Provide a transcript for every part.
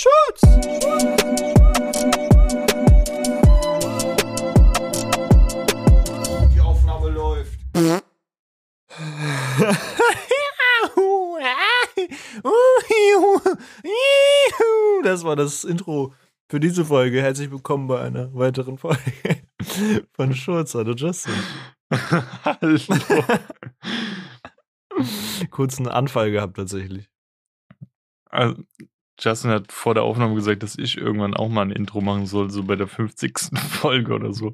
Schutz! Die Aufnahme läuft. Das war das Intro für diese Folge. Herzlich willkommen bei einer weiteren Folge von Schurz. Hallo Justin. Hallo. Kurzen Anfall gehabt tatsächlich. Also, Justin hat vor der Aufnahme gesagt, dass ich irgendwann auch mal ein Intro machen soll, so bei der 50. Folge oder so.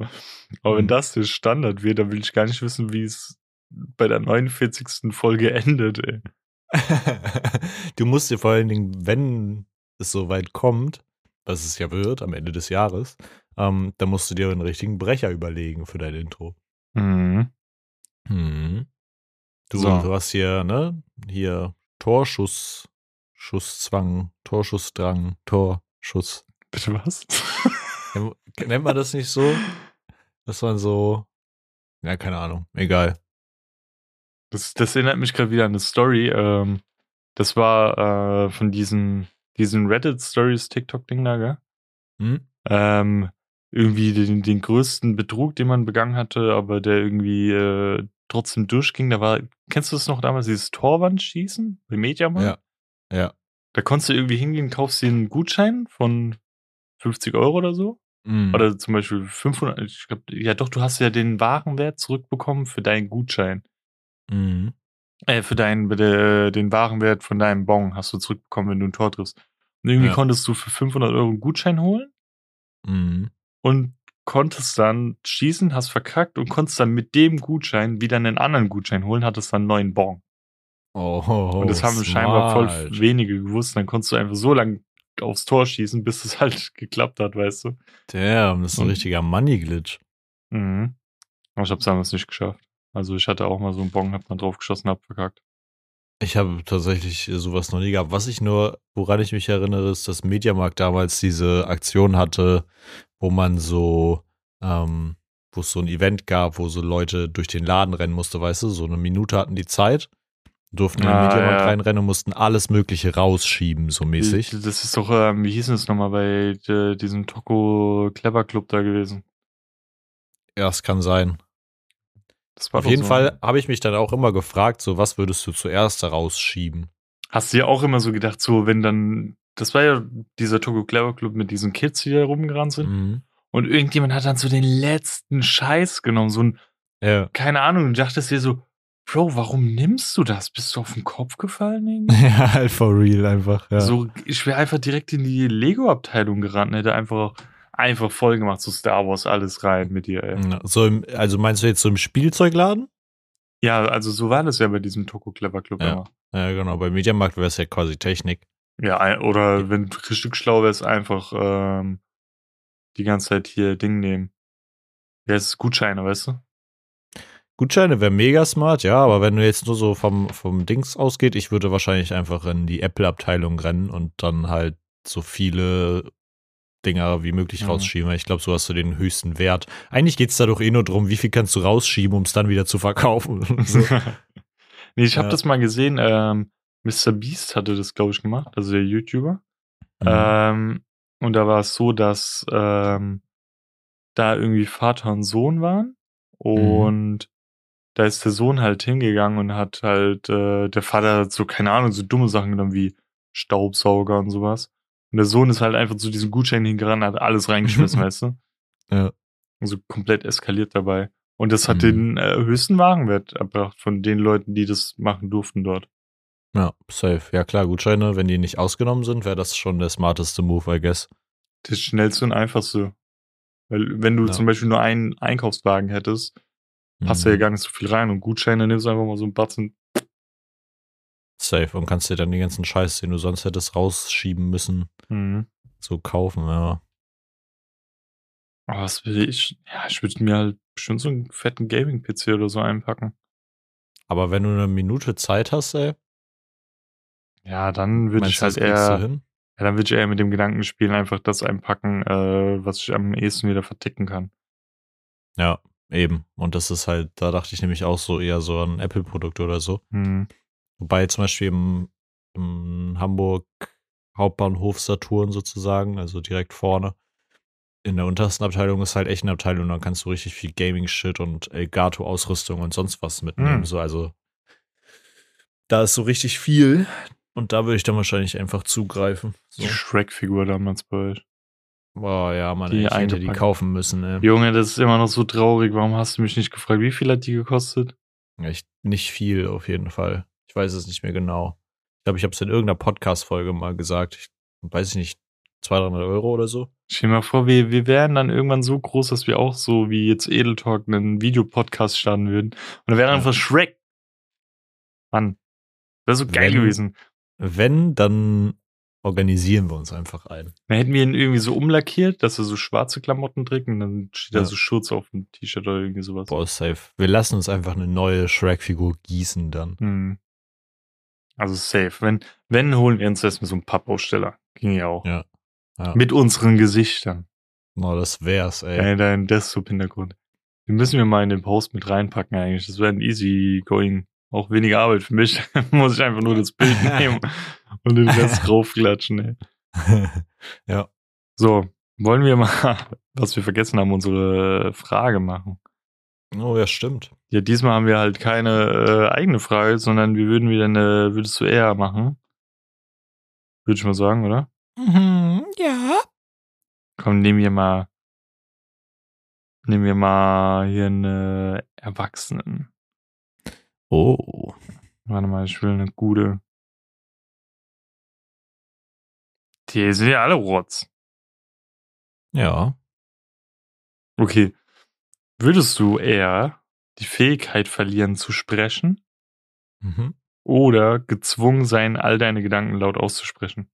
Aber wenn Mhm. das der Standard wird, dann will ich gar nicht wissen, wie es bei der 49. Folge endet, ey. du musst dir vor allen Dingen, wenn es soweit kommt, was es ja wird am Ende des Jahres, ähm, dann musst du dir einen richtigen Brecher überlegen für dein Intro. Mhm. Mhm. Du, So. du hast hier, ne? Hier Torschuss, Schusszwang, Torschussdrang, Torschuss. Bitte was? Nennt man das nicht so? Das waren so, ja, keine Ahnung, egal. Das, das erinnert mich gerade wieder an eine Story. Ähm, das war äh, von diesen, diesen Reddit-Stories TikTok-Ding da, gell? Hm? ähm, irgendwie den, den größten Betrug, den man begangen hatte, aber der irgendwie äh, trotzdem durchging. Da war, kennst du das noch damals, dieses Torwandschießen bei Mediamarkt? Ja. Ja. Da konntest du irgendwie hingehen, kaufst dir einen Gutschein von 50 Euro oder so. Mhm. Oder zum Beispiel 500, ich glaube, ja doch, du hast ja den Warenwert zurückbekommen für deinen Gutschein. Mhm. Äh, für deinen, äh, den Warenwert von deinem Bon hast du zurückbekommen, wenn du ein Tor triffst. Und irgendwie Ja. konntest du für 500 Euro einen Gutschein holen Mhm. und konntest dann schießen, hast verkackt und konntest dann mit dem Gutschein wieder einen anderen Gutschein holen, hattest dann einen neuen Bon. Oh, und das haben scheinbar voll smart. wenige gewusst. Dann konntest du einfach so lange aufs Tor schießen, bis es halt geklappt hat, weißt du. Damn, das ist ein richtiger Money-Glitch. Mhm. Aber ich hab's damals nicht geschafft. Also ich hatte auch mal so einen Bon, hab dann drauf geschossen, hab verkackt. Ich habe tatsächlich sowas noch nie gehabt. Was ich nur, woran ich mich erinnere, ist, dass Mediamarkt damals diese Aktion hatte, wo man so, ähm, wo es so ein Event gab, wo so Leute durch den Laden rennen musste, weißt du, so eine Minute hatten die Zeit, durften in den Ah, Mediamarkt ja. reinrennen und mussten alles Mögliche rausschieben, so mäßig. Das ist doch, ähm, wie hieß es nochmal bei äh, diesem Toko Clever Club da gewesen? Ja, es kann sein. Das Auf jeden so. Fall habe ich mich dann auch immer gefragt, so was würdest du zuerst da rausschieben? Hast du ja auch immer so gedacht, so wenn dann, das war ja dieser Togo Clever Club mit diesen Kids, die da rumgerannt sind. Mhm. Und irgendjemand hat dann so den letzten Scheiß genommen, so ein, Ja. keine Ahnung, und dachtest dir so, Bro, warum nimmst du das? Bist du auf den Kopf gefallen irgendwie? ja, halt for real einfach. Ja. So, ich wäre einfach direkt in die Lego-Abteilung gerannt und hätte einfach, einfach voll gemacht, so Star Wars alles rein mit dir, ey. Ja, so im, also meinst du jetzt so im Spielzeugladen? Ja, also so war das ja bei diesem Toko Clever Club Ja. Ja, genau. Bei Mediamarkt wäre es ja quasi Technik. Ja, oder wenn du richtig schlau wärst, einfach ähm, die ganze Zeit hier Ding nehmen. Ja, es ist Gutscheine, weißt du? Gutscheine wäre mega smart, ja, aber wenn du jetzt nur so vom, vom Dings ausgeht, ich würde wahrscheinlich einfach in die Apple-Abteilung rennen und dann halt so viele Dinger wie möglich Mhm. rausschieben. weil Ich glaube, so hast du den höchsten Wert. Eigentlich geht es da doch eh nur drum, wie viel kannst du rausschieben, um es dann wieder zu verkaufen. so. nee, ich habe Ja. das mal gesehen. Ähm, Mr. Beast hatte das, glaube ich, gemacht, also der YouTuber. Mhm. Ähm, und da war es so, dass ähm, da irgendwie Vater und Sohn waren. Und da ist der Sohn halt hingegangen und hat halt, äh, der Vater hat so, keine Ahnung, so dumme Sachen genommen wie Staubsauger und sowas. Und der Sohn ist halt einfach zu diesem Gutschein hingerannt, hat alles reingeschmissen, weißt du? Ja. Also komplett eskaliert dabei. Und das hat Mhm. den äh, höchsten Wagenwert erbracht von den Leuten, die das machen durften dort. Ja, safe. Ja, klar, Gutscheine, wenn die nicht ausgenommen sind, wäre das schon der smarteste Move, I guess. Das schnellste und einfachste. Weil wenn du Ja. zum Beispiel nur einen Einkaufswagen hättest, passt Mhm. ja gar nicht so viel rein. Und Gutscheine nimmst du einfach mal so einen Batzen. Safe. Und kannst dir dann die ganzen Scheiß, den du sonst hättest rausschieben müssen, Mhm. so kaufen, ja. Aber was will ich? Ja, ich würde mir halt bestimmt so einen fetten Gaming-PC oder so einpacken. Aber wenn du eine Minute Zeit hast, ey, Ja, dann würde ich halt eher, ja, dann würde ich eher mit dem Gedanken spielen, einfach das einpacken, äh, was ich am ehesten wieder verticken kann. Ja, eben. Und das ist halt, da dachte ich nämlich auch so eher so an Apple-Produkte oder so. Mhm. Wobei zum Beispiel im, in Hamburg Hauptbahnhof Saturn sozusagen, also direkt vorne. In der untersten Abteilung ist halt echt eine Abteilung, dann kannst du richtig viel Gaming-Shit und Elgato-Ausrüstung und sonst was mitnehmen. Hm. So, also da ist so richtig viel und da würde ich dann wahrscheinlich einfach zugreifen. So. Die Shrek-Figur damals bei euch. Boah, ja, man, Die ich hätte die kaufen müssen, ey. Junge, das ist immer noch so traurig. Warum hast du mich nicht gefragt? Wie viel hat die gekostet? Ja, ich, nicht viel auf jeden Fall. Ich weiß es nicht mehr genau. Ich glaube, ich habe es in irgendeiner Podcast-Folge mal gesagt. Ich weiß ich nicht, 200, 300 Euro oder so. Stell dir mal vor, wir, wir wären dann irgendwann so groß, dass wir auch so wie jetzt Edeltalk einen Videopodcast starten würden. Und dann wäre Ja. einfach Shrek. Mann. Wäre so geil Wenn- gewesen. Wenn, dann organisieren wir uns einfach ein. Dann hätten wir ihn irgendwie so umlackiert, dass er so schwarze Klamotten trägt und dann steht da Ja. so Schutz auf dem T-Shirt oder irgendwie sowas. Boah, safe. Wir lassen uns einfach eine neue Shrek-Figur gießen dann. Hm. Also safe. Wenn, wenn holen wir uns erstmal so einen Pappaussteller. Ging ja auch. Ja. Ja. Mit unseren Gesichtern. Oh, das wär's, ey. Ey, dein Desktop-Hintergrund. Den müssen wir mal in den Post mit reinpacken eigentlich. Das wäre ein easy going. Auch weniger Arbeit für mich. Muss ich einfach nur das Bild nehmen und den Rest raufklatschen, ey. ja. So, wollen wir mal, was wir vergessen haben, unsere Frage machen. Oh, ja, stimmt. Ja, diesmal haben wir halt keine äh, eigene Frage, sondern wir würden wieder eine, würdest du eher machen? Würde ich mal sagen, oder? Mhm, ja. Komm, nehmen wir mal, nehmen wir mal hier eine Erwachsenen. Oh. Warte mal, ich will eine gute. Die sind ja alle Rotz. Ja. Okay. Würdest du eher die Fähigkeit verlieren zu sprechen Mhm. oder gezwungen sein, all deine Gedanken laut auszusprechen?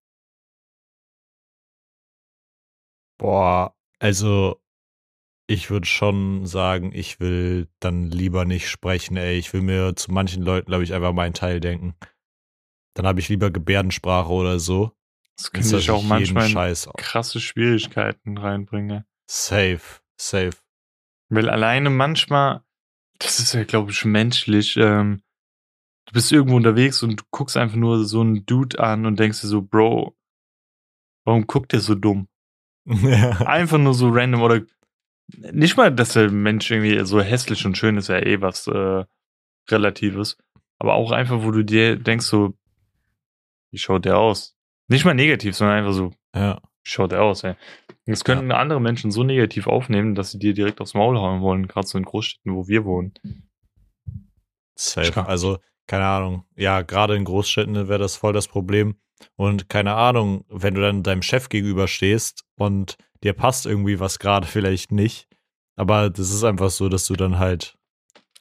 Boah, also ich würde schon sagen, ich will dann lieber nicht sprechen, ey. Ich will mir zu manchen Leuten, glaube ich, einfach meinen Teil denken. Dann habe ich lieber Gebärdensprache oder so. Das könnte ich auch manchmal in Scheiß krasse Schwierigkeiten reinbringen. Safe, safe. Weil alleine manchmal, das ist ja, glaube ich, menschlich, ähm, du bist irgendwo unterwegs und du guckst einfach nur so einen Dude an und denkst dir so, Bro, warum guckt der so dumm? Einfach nur so random oder nicht mal, dass der Mensch irgendwie so hässlich und schön ist, ja eh was äh, Relatives. Aber auch einfach, wo du dir denkst, so, wie schaut der aus? Nicht mal negativ, sondern einfach so, ja. schaut der aus, ey. Das könnten andere Menschen so negativ aufnehmen, dass sie dir direkt aufs Maul hauen wollen, gerade so in Großstädten, wo wir wohnen. Safe. Also, keine Ahnung. Ja, gerade in Großstädten wäre das voll das Problem. Und keine Ahnung, wenn du dann deinem Chef gegenüberstehst und dir passt irgendwie was gerade vielleicht nicht. Aber das ist einfach so, dass du dann halt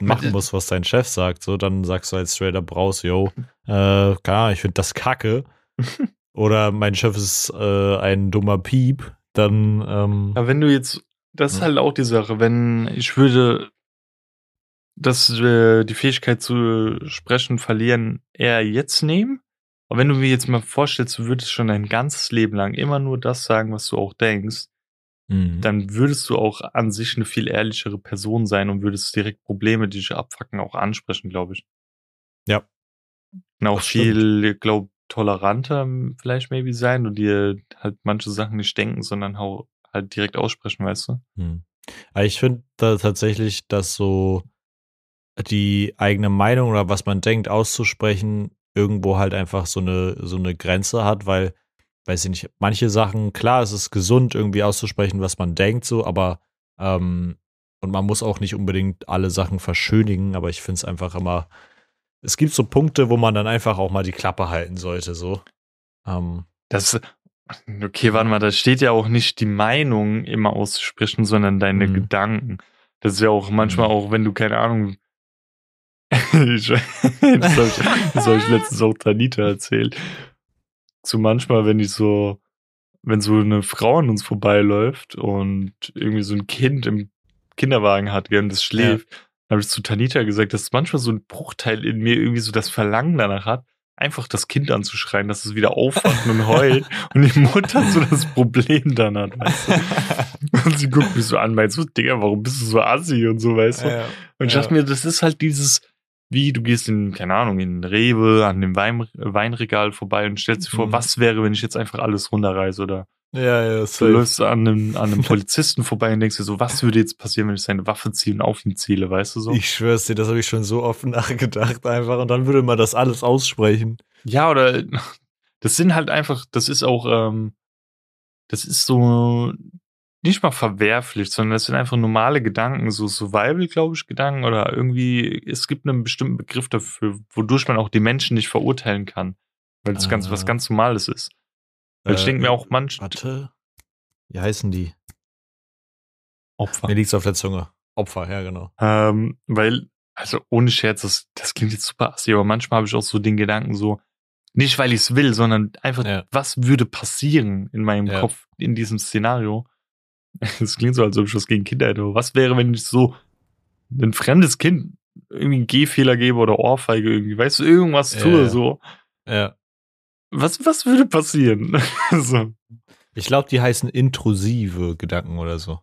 machen musst, was dein Chef sagt. So, dann sagst du halt straight up raus, yo, äh, keine Ahnung, ich finde das kacke. Oder mein Chef ist äh, ein dummer Piep. Dann, ähm, Aber wenn du jetzt, das ist Ja. halt auch die Sache, wenn ich würde das, äh, die Fähigkeit zu sprechen verlieren eher jetzt nehmen. Aber wenn du mir jetzt mal vorstellst, du würdest schon dein ganzes Leben lang immer nur das sagen, was du auch denkst, mhm. dann würdest du auch an sich eine viel ehrlichere Person sein und würdest direkt Probleme, die dich abfacken, auch ansprechen, glaube ich. Ja. Und auch stimmt. viel, glaube toleranter vielleicht maybe sein und dir halt manche Sachen nicht denken, sondern halt direkt aussprechen, weißt du? Hm. Aber ich finde da tatsächlich, dass so die eigene Meinung oder was man denkt auszusprechen irgendwo halt einfach so eine so eine Grenze hat, weil weiß ich nicht, manche Sachen, klar, es ist gesund irgendwie auszusprechen, was man denkt so, aber ähm, und man muss auch nicht unbedingt alle Sachen verschönigen, aber ich finde es einfach immer es gibt so Punkte, wo man dann einfach auch mal die Klappe halten sollte, so. Ähm, Das, okay, warte mal, da steht ja auch nicht die Meinung immer auszusprechen, sondern deine Mhm. Gedanken. Das ist ja auch manchmal Mhm. auch, wenn du keine Ahnung. das habe ich, das hab ich letztens auch Tanita erzählt. So manchmal, wenn ich so, wenn so eine Frau an uns vorbeiläuft und irgendwie so ein Kind im Kinderwagen hat, gell, und das schläft, dann habe ich zu Tanita gesagt, dass manchmal so ein Bruchteil in mir irgendwie so das Verlangen danach hat, einfach das Kind anzuschreien, dass es wieder aufwacht und heult und die Mutter so das Problem dann hat, weißt du? Und sie guckt mich so an, meint so, Digga, warum bist du so assi und so, weißt du? ja, Und ich ja. dachte mir, das ist halt dieses, wie du gehst in, keine Ahnung, in Rewe, an dem Wein, Weinregal vorbei und stellst dir vor, Mhm. was wäre, wenn ich jetzt einfach alles runterreiße oder Ja, ja, du safe. läufst an einem, an einem Polizisten vorbei und denkst dir so, was würde jetzt passieren, wenn ich seine Waffe ziehe und auf ihn ziele, weißt du so? Ich schwör's dir, das habe ich schon so oft nachgedacht einfach und dann würde man das alles aussprechen. Ja, oder das sind halt einfach, das ist auch, ähm, das ist so nicht mal verwerflich, sondern das sind einfach normale Gedanken, so Survival, glaube ich, Gedanken oder irgendwie, es gibt einen bestimmten Begriff dafür, wodurch man auch die Menschen nicht verurteilen kann, weil das ganz was Ah. ganz Normales ist. Weil ich Äh, denke mir auch manchmal Warte. Wie heißen die? Opfer. Mir liegt's auf der Zunge. Opfer, ja, genau. Ähm, weil, also ohne Scherz, das, das klingt jetzt super assi, aber manchmal habe ich auch so den Gedanken so, nicht weil ich es will, sondern einfach, Ja. was würde passieren in meinem Ja. Kopf in diesem Szenario? Es klingt so, als ob ich was gegen Kinder hätte. aber Was wäre, wenn ich so ein fremdes Kind irgendwie einen Gehfehler gebe oder Ohrfeige irgendwie, weißt du, irgendwas Ja, tue, ja. so. Ja. Was, was würde passieren? so. Ich glaube, die heißen intrusive Gedanken oder so.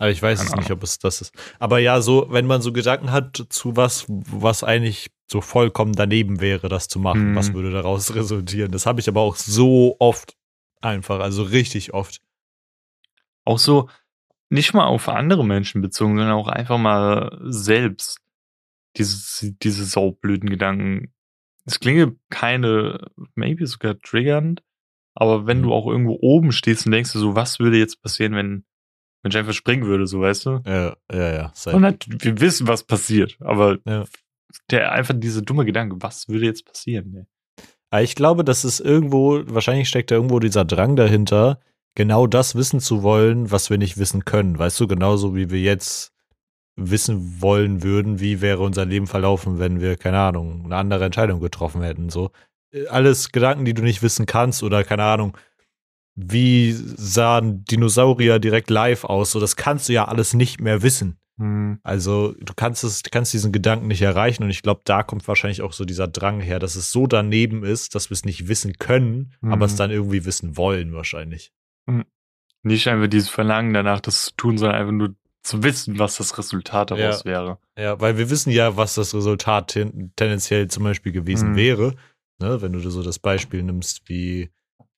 Aber ich weiß es nicht, ob es das ist. Aber ja, so, wenn man so Gedanken hat zu was, was eigentlich so vollkommen daneben wäre, das zu machen, Mhm. was würde daraus resultieren? Das habe ich aber auch so oft einfach, also richtig oft. Auch so, nicht mal auf andere Menschen bezogen, sondern auch einfach mal selbst. Diese, diese saublöden Gedanken. Es klinge keine, maybe sogar triggernd, aber wenn Mhm. du auch irgendwo oben stehst und denkst du so, was würde jetzt passieren, wenn, wenn ich einfach springen würde, so weißt du? Ja, ja, ja. safe. Und halt, wir wissen, was passiert, aber Ja. der einfach diese dumme Gedanke, was würde jetzt passieren? Ne? Aber ich glaube, das ist irgendwo, wahrscheinlich steckt da irgendwo dieser Drang dahinter, genau das wissen zu wollen, was wir nicht wissen können. Weißt du, genauso wie wir jetzt wissen wollen würden, wie wäre unser Leben verlaufen, wenn wir, keine Ahnung, eine andere Entscheidung getroffen hätten. So. Äh, Alles Gedanken, die du nicht wissen kannst, oder keine Ahnung, wie sahen Dinosaurier direkt live aus? So, das kannst du ja alles nicht mehr wissen. Hm. Also du kannst es, du kannst diesen Gedanken nicht erreichen und ich glaube, da kommt wahrscheinlich auch so dieser Drang her, dass es so daneben ist, dass wir es nicht wissen können, Mhm. aber es dann irgendwie wissen wollen wahrscheinlich. Nicht einfach dieses Verlangen danach, das zu tun, sondern einfach nur zu wissen, was das Resultat daraus wäre. Ja, weil wir wissen ja, was das Resultat ten tendenziell zum Beispiel gewesen Mhm. wäre. Ne, wenn du so das Beispiel nimmst wie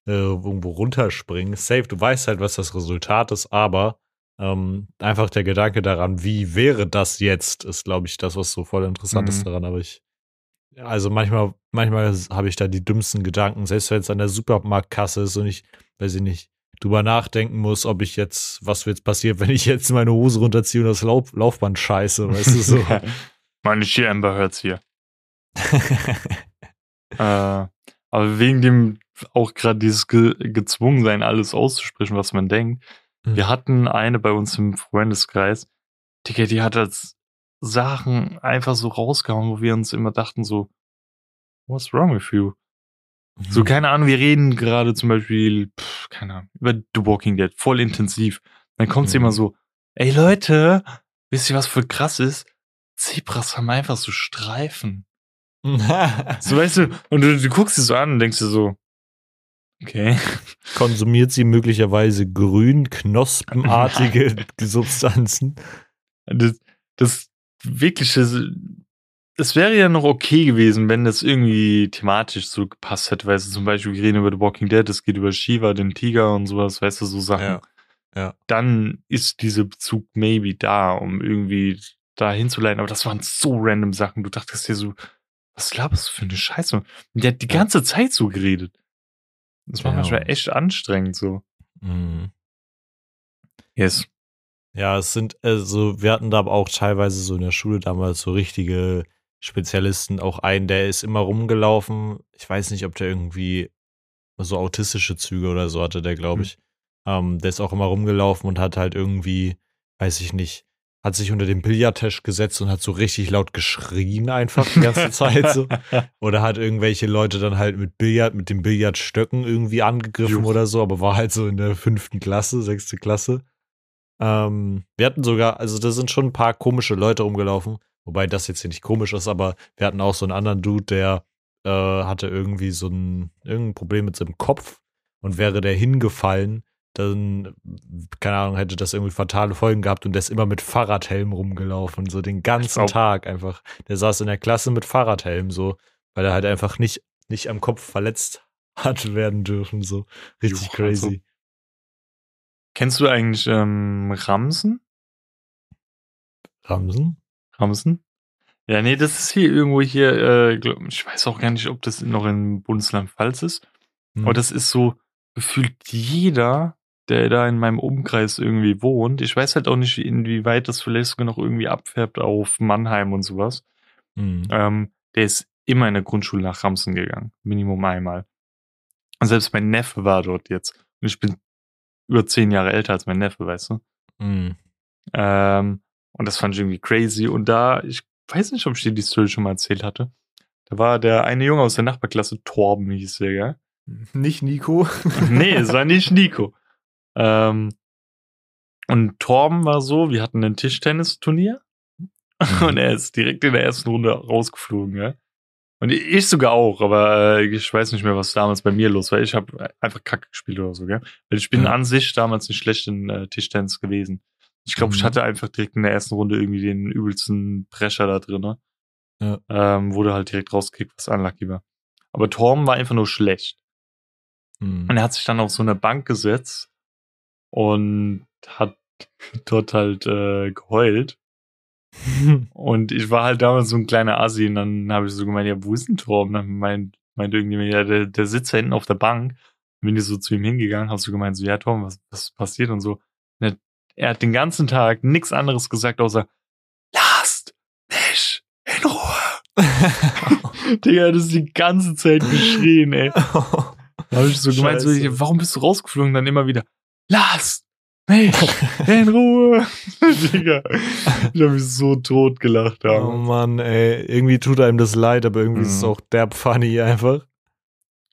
äh, irgendwo runterspringen, safe, du weißt halt, was das Resultat ist, aber ähm, einfach der Gedanke daran, wie wäre das jetzt, ist, glaube ich, das, was so voll interessant ist Mhm. daran. Aber ich, also manchmal, manchmal habe ich da die dümmsten Gedanken, selbst wenn es an der Supermarktkasse ist und ich, weiß ich nicht, drüber nachdenken muss, ob ich jetzt, was wird jetzt passiert, wenn ich jetzt meine Hose runterziehe und das Lauf, Laufband scheiße, weißt du so. Meine She Amber hört's hier. Äh, aber wegen dem auch gerade dieses Ge Gezwungensein, alles auszusprechen, was man denkt. Mhm. Wir hatten eine bei uns im Freundeskreis, Digga, die hat als Sachen einfach so rausgehauen, wo wir uns immer dachten so, what's wrong with you? So, keine Ahnung, wir reden gerade zum Beispiel, pff, keine Ahnung, über The Walking Dead, voll intensiv. Dann kommt sie Mhm. immer so, ey Leute, wisst ihr, was voll krass ist? Zebras haben einfach so Streifen. So, weißt du, und du, du guckst sie so an und denkst dir so, okay. Konsumiert sie möglicherweise grün, knospenartige Substanzen? Das, das wirkliche, es wäre ja noch okay gewesen, wenn das irgendwie thematisch so gepasst hätte, weißt du, zum Beispiel, wir reden über The Walking Dead, es geht über Shiva, den Tiger und sowas, weißt du, so Sachen. Ja, ja. Dann ist dieser Bezug maybe da, um irgendwie da hinzuleiten, aber das waren so random Sachen, du dachtest dir so, was laberst du für eine Scheiße? Und der hat die Ja. ganze Zeit so geredet. Das war Ja. manchmal echt anstrengend so. Mhm. Yes. Ja, es sind, also wir hatten da aber auch teilweise so in der Schule damals so richtige Spezialisten, auch einen, der ist immer rumgelaufen. Ich weiß nicht, ob der irgendwie so autistische Züge oder so hatte, der glaube Hm. ich. Ähm, der ist auch immer rumgelaufen und hat halt irgendwie, weiß ich nicht, hat sich unter den Billardtisch gesetzt und hat so richtig laut geschrien einfach die ganze Zeit so. Oder hat irgendwelche Leute dann halt mit Billard, mit den Billardstöcken irgendwie angegriffen Juch. oder so, aber war halt so in der fünften Klasse, sechste Klasse. Ähm, wir hatten sogar, also da sind schon ein paar komische Leute rumgelaufen, wobei das jetzt hier nicht komisch ist, aber wir hatten auch so einen anderen Dude, der äh, hatte irgendwie so ein irgendein Problem mit seinem Kopf und wäre der hingefallen, dann, keine Ahnung, hätte das irgendwie fatale Folgen gehabt und der ist immer mit Fahrradhelm rumgelaufen, so den ganzen Tag einfach. Der saß in der Klasse mit Fahrradhelm, so, weil er halt einfach nicht, nicht am Kopf verletzt hat werden dürfen, so. Richtig jo, crazy. Also. Kennst du eigentlich ähm, Ramsen? Ramsen? Ramsen? Ja, nee, das ist hier irgendwo hier, äh, ich weiß auch gar nicht, ob das noch in Bundesland Pfalz ist. Hm. Aber das ist so gefühlt jeder, der da in meinem Umkreis irgendwie wohnt. Ich weiß halt auch nicht, inwieweit das vielleicht sogar noch irgendwie abfärbt auf Mannheim und sowas. Hm. Ähm, der ist immer in der Grundschule nach Ramsen gegangen. Minimum einmal. Und selbst mein Neffe war dort jetzt. Und ich bin über zehn Jahre älter als mein Neffe, weißt du? Mhm. Ähm, und das fand ich irgendwie crazy. Und da, ich weiß nicht, ob ich dir die Story schon mal erzählt hatte. Da war der eine Junge aus der Nachbarklasse, Torben hieß der, gell? Nicht Nico. nee, es war nicht Nico. Ähm, und Torben war so, wir hatten ein Tischtennisturnier mhm. und er ist direkt in der ersten Runde rausgeflogen, gell? Und ich sogar auch, aber äh, ich weiß nicht mehr, was damals bei mir los war. Ich habe einfach Kacke gespielt oder so, gell? Weil ich bin an sich damals nicht schlecht in äh, Tischtennis gewesen. Ich glaube, mhm. ich hatte einfach direkt in der ersten Runde irgendwie den übelsten Prescher da drin. Ne? Ja. Ähm, wurde halt direkt rausgekickt, was unlucky war. Aber Torben war einfach nur schlecht. Mhm. Und er hat sich dann auf so eine Bank gesetzt und hat dort halt äh, geheult. und ich war halt damals so ein kleiner Assi und dann habe ich so gemeint, ja, wo ist denn Torben? Dann meint, meint irgendjemand, ja, der, der sitzt da hinten auf der Bank. Und bin ich so zu ihm hingegangen, hast du gemeint, so, ja, Torben, was, was passiert und so. Und er hat den ganzen Tag nichts anderes gesagt, außer lasst mich in Ruhe. Digga, das ist die ganze Zeit geschrien, ey. Da habe ich so gemeint, so, warum bist du rausgeflogen? Dann immer wieder, lasst mich in Ruhe. Digga, ich habe mich so tot gelacht. Ja. Oh Mann, ey, irgendwie tut einem das leid, aber irgendwie mhm. ist es mhm. auch derb funny einfach.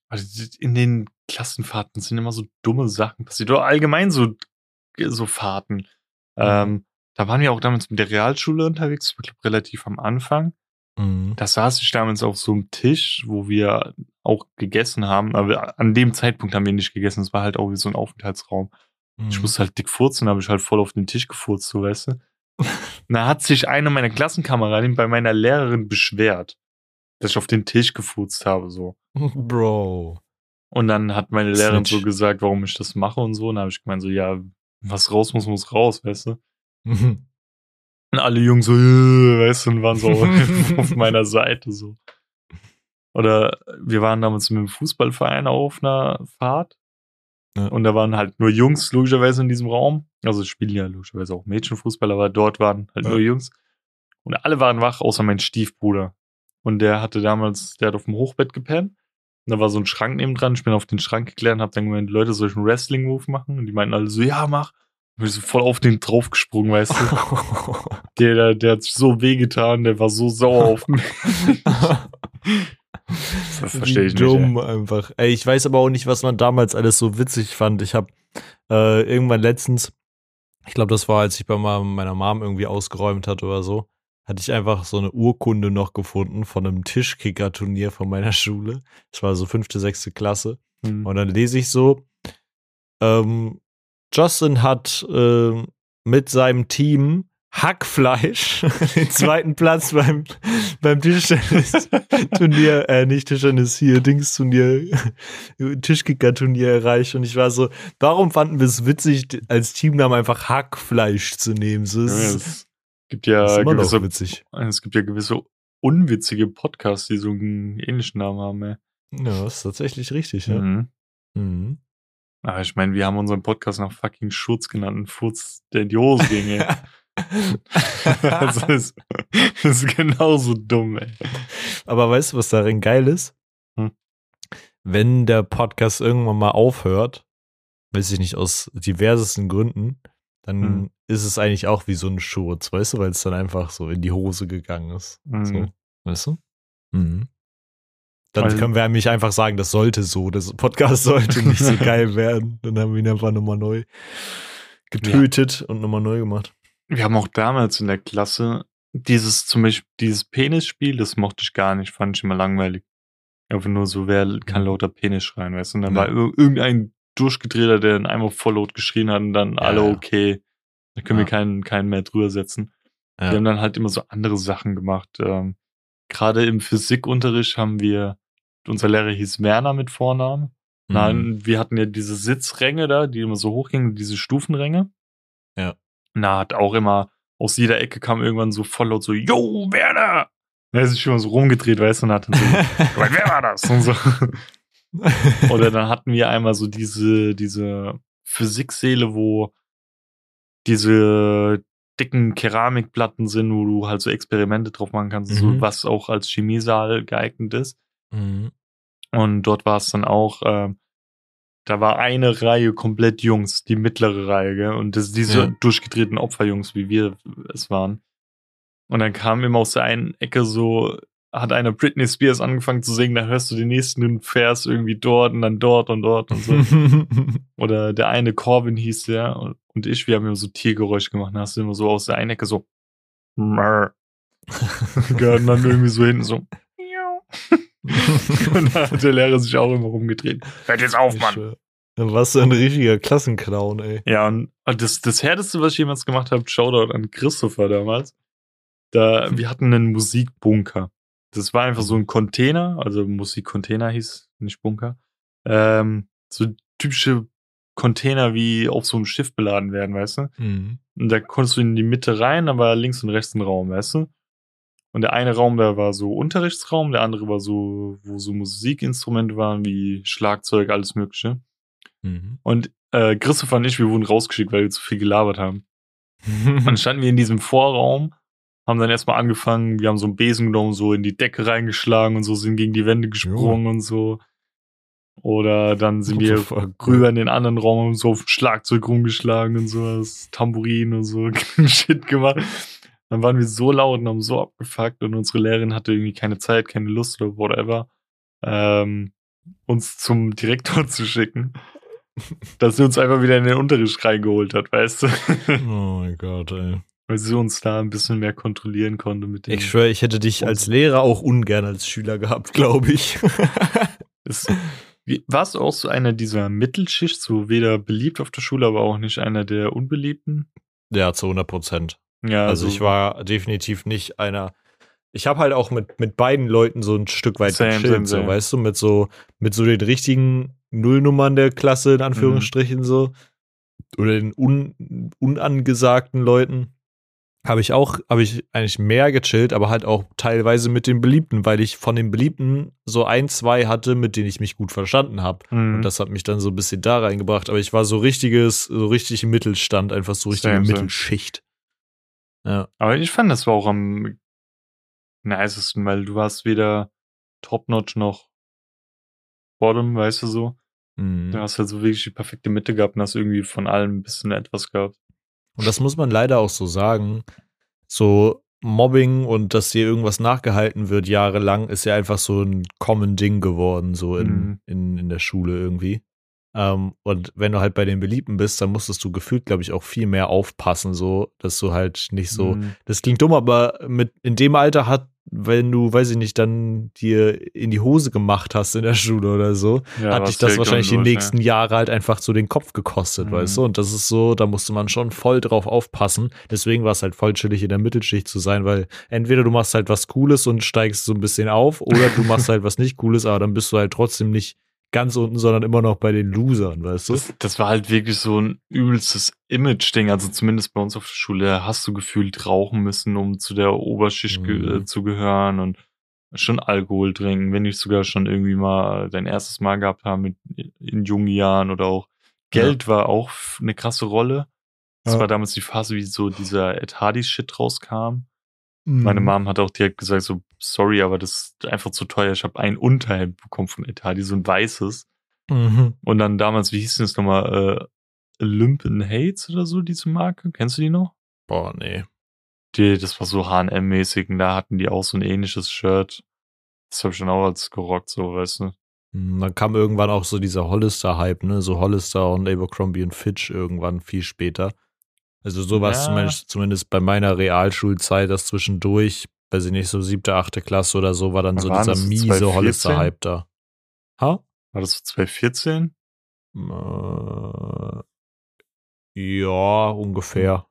Also in den Klassenfahrten sind immer so dumme Sachen passiert. Oder allgemein so so Fahrten. Mhm. Ähm, da waren wir auch damals mit der Realschule unterwegs, ich glaube relativ am Anfang. Mhm. Da saß ich damals auf so einem Tisch, wo wir auch gegessen haben. Aber an dem Zeitpunkt haben wir nicht gegessen. Es war halt auch wie so ein Aufenthaltsraum. Mhm. Ich musste halt dick furzen, habe ich halt voll auf den Tisch gefurzt, so weißt du. da hat sich eine meiner Klassenkameraden bei meiner Lehrerin beschwert, dass ich auf den Tisch gefurzt habe, so. Bro. Und dann hat meine Lehrerin so gesagt, warum ich das mache und so. Und dann habe ich gemeint, so, ja, was raus muss, muss raus, weißt du? Mhm. Und alle Jungs so, äh, weißt du, und waren so auf meiner Seite so. Oder wir waren damals mit dem Fußballverein auf einer Fahrt. Ja. Und da waren halt nur Jungs, logischerweise, in diesem Raum. Also spielen ja logischerweise auch Mädchenfußball, aber dort waren halt ja. nur Jungs. Und alle waren wach, außer mein Stiefbruder. Und der hatte damals, der hat auf dem Hochbett gepennt. Und da war so ein Schrank neben dran. Ich bin auf den Schrank geklärt und hab dann gemeint, Leute, soll ich einen Wrestling-Move machen? Und die meinten alle so, ja, mach. Und ich so voll auf den draufgesprungen, weißt du. der, der, der hat sich so wehgetan, der war so sauer auf mich. das verstehe ich dumm nicht. Dumm einfach. Ey, ich weiß aber auch nicht, was man damals alles so witzig fand. Ich habe äh, irgendwann letztens, ich glaube, das war, als ich bei meiner Mom irgendwie ausgeräumt hatte oder so, hatte ich einfach so eine Urkunde noch gefunden von einem Tischkicker-Turnier von meiner Schule. Das war so fünfte, sechste Klasse. Mhm. Und dann lese ich so, ähm, Justin hat äh, mit seinem Team Hackfleisch den zweiten Platz beim, beim Tischtennis-Turnier, äh, nicht Tischtennis hier, Dings-Turnier, Tischkicker-Turnier erreicht. Und ich war so, warum fanden wir es witzig, als Teamnamen einfach Hackfleisch zu nehmen? So, es, gibt ja gewisse, witzig. Es gibt ja gewisse unwitzige Podcasts, die so einen ähnlichen Namen haben, ey. Ja, ist tatsächlich richtig, ja. Mhm. Mhm. Aber ich meine, wir haben unseren Podcast nach fucking Schutz genannt, ein Furz, der in die Hose ging, ey. das, ist, das ist genauso dumm, ey. Aber weißt du, was darin geil ist? Hm? Wenn der Podcast irgendwann mal aufhört, weiß ich nicht, aus diversesten Gründen, dann hm. Ist es eigentlich auch wie so ein Schurz, weißt du, weil es dann einfach so in die Hose gegangen ist. Mhm. So, weißt du? Mhm. Dann also, können wir nämlich einfach sagen, das sollte so, das Podcast sollte nicht so geil werden. Dann haben wir ihn einfach nochmal neu getötet ja. und nochmal neu gemacht. Wir haben auch damals in der Klasse dieses zum Beispiel dieses Penisspiel, das mochte ich gar nicht, fand ich immer langweilig. Einfach nur so, wer kann mhm. lauter Penis schreien, weißt du? Und dann ja. war irgendein durchgedreht hat, der dann einmal voll laut geschrien hat und dann Ja, alle okay. Da können wir Ja. keinen, keinen mehr drüber setzen. Ja. Wir haben dann halt immer so andere Sachen gemacht. Ähm, Gerade im Physikunterricht haben wir, unser Lehrer hieß Werner mit Vornamen. Mhm. Nein, wir hatten ja diese Sitzränge da, die immer so hochgingen, diese Stufenränge. Ja. Na, hat auch immer, aus jeder Ecke kam irgendwann so voll laut so, Yo, Werner! Er hat sich immer so rumgedreht, weißt du, und hat dann so, "Aber wer war das? Und so. Oder dann hatten wir einmal so diese, diese Physiksäle, wo diese dicken Keramikplatten sind, wo du halt so Experimente drauf machen kannst, so Mhm. was auch als Chemiesaal geeignet ist. Mhm. Und dort war es dann auch, ähm, da war eine Reihe komplett Jungs, die mittlere Reihe, gell? Und das diese Ja. durchgedrehten Opferjungs, wie wir es waren. Und dann kam immer aus der einen Ecke so, hat einer Britney Spears angefangen zu singen, da hörst du den nächsten Vers irgendwie dort und dann dort und dort und so. Oder der eine Corbin hieß der und, ich, wir haben immer so Tiergeräusche gemacht. Da hast du immer so aus der einen Ecke so gehört und dann irgendwie so hinten so und da hat der Lehrer sich auch immer rumgedreht. Hört jetzt auf, Mann. Dann warst du ein richtiger Klassenclown, ey. Ja, und das, das Härteste, was ich jemals gemacht habe, Shoutout an Christopher damals. Da, wir hatten einen Musikbunker. Das war einfach so ein Container, also Musikcontainer hieß, nicht Bunker. Ähm, so typische Container, wie auf so einem Schiff beladen werden, weißt du? Mhm. Und da konntest du in die Mitte rein, da war links und rechts ein Raum, weißt du? Und der eine Raum, da war so Unterrichtsraum, der andere war so, wo so Musikinstrumente waren, wie Schlagzeug, alles Mögliche. Mhm. Und äh, Christopher und ich, wir wurden rausgeschickt, weil wir zu viel gelabert haben. Dann standen wir in diesem Vorraum, haben dann erstmal angefangen, wir haben so einen Besen genommen, so in die Decke reingeschlagen und so, sind gegen die Wände gesprungen und so. Oder dann sind wir rüber in den anderen Raum und so auf Schlagzeug rumgeschlagen und sowas, Tambourin und so Shit gemacht. Dann waren wir so laut und haben so abgefuckt und unsere Lehrerin hatte irgendwie keine Zeit, keine Lust oder whatever, ähm, uns zum Direktor zu schicken. Dass sie uns einfach wieder in den Unterricht reingeholt hat, weißt du? Oh mein Gott, ey. Weil sie uns da ein bisschen mehr kontrollieren konnte mit dem. Ich schwöre, ich hätte dich als Lehrer auch ungern als Schüler gehabt, glaube ich. Wie, warst du auch so einer dieser Mittelschicht, so weder beliebt auf der Schule, aber auch nicht einer der unbeliebten? ja, zu 100 Prozent. Ja, Also ich war definitiv nicht einer. Ich habe halt auch mit, mit beiden Leuten so ein Stück weit Same, gechillt, same, so, same. weißt du, mit so, mit so den richtigen Nullnummern der Klasse, Mhm. in Anführungsstrichen, so. Oder den un, unangesagten Leuten. Habe ich auch, habe ich eigentlich mehr gechillt, aber halt auch teilweise mit den Beliebten, weil ich von den Beliebten so ein, zwei hatte, mit denen ich mich gut verstanden habe. Mhm. Und das hat mich dann so ein bisschen da reingebracht. Aber ich war so richtiges, so richtig im Mittelstand, einfach so richtige same. Mittelschicht. Ja. Aber ich fand, das war auch am nicesten, weil du warst weder top-notch noch bottom, weißt du so. Mhm. Du hast halt so wirklich die perfekte Mitte gehabt und hast irgendwie von allem ein bisschen etwas gehabt. Und das muss man leider auch so sagen. So Mobbing und dass dir irgendwas nachgehalten wird jahrelang, ist ja einfach so ein common Ding geworden, so in, Mhm. in, in der Schule irgendwie. Ähm, und wenn du halt bei den Beliebten bist, dann musstest du gefühlt, glaube ich, auch viel mehr aufpassen, so, dass du halt nicht so. Mhm. Das klingt dumm, aber mit in dem Alter hat, wenn du, weiß ich nicht, dann dir in die Hose gemacht hast in der Schule oder so, Ja, hat dich das wahrscheinlich die nächsten Jahre halt einfach so den Kopf gekostet, Mhm. weißt du? Und das ist so, da musste man schon voll drauf aufpassen. Deswegen war es halt voll chillig, in der Mittelschicht zu sein, weil entweder du machst halt was Cooles und steigst so ein bisschen auf, oder du machst halt was nicht Cooles, aber dann bist du halt trotzdem nicht ganz unten, sondern immer noch bei den Losern, weißt du? Das, das war halt wirklich so ein übelstes Image-Ding. Also zumindest bei uns auf der Schule hast du gefühlt rauchen müssen, um zu der Oberschicht Mhm. äh, zu gehören und schon Alkohol trinken, wenn nicht sogar schon irgendwie mal dein erstes Mal gehabt haben mit, in jungen Jahren oder auch Geld war auch eine krasse Rolle. Das Ja. war damals die Phase, wie so dieser Ed Hardy-Shit rauskam. Mhm. Meine Mom hat auch direkt gesagt, so, sorry, aber das ist einfach zu teuer. Ich habe ein Unterhemd bekommen von Hardy, so ein weißes. Mhm. Und dann damals, wie hieß denn das nochmal? Äh, Olympian Hates oder so, diese Marke? Kennst du die noch? Boah, nee. Die, das war so H&M-mäßig und da hatten die auch so ein ähnliches Shirt. Das habe ich dann auch als gerockt, so, weißt du. Mhm, Dann kam irgendwann auch so dieser Hollister-Hype, ne? So Hollister und Abercrombie und Fitch irgendwann viel später. Also sowas Ja. zumindest, zumindest bei meiner Realschulzeit, das zwischendurch, weiß ich nicht, so siebte, achte Klasse oder so, war dann Wann so war dieser miese 2014? Hollister-Hype da. Ha? War das so 2014? Äh, ja, ungefähr.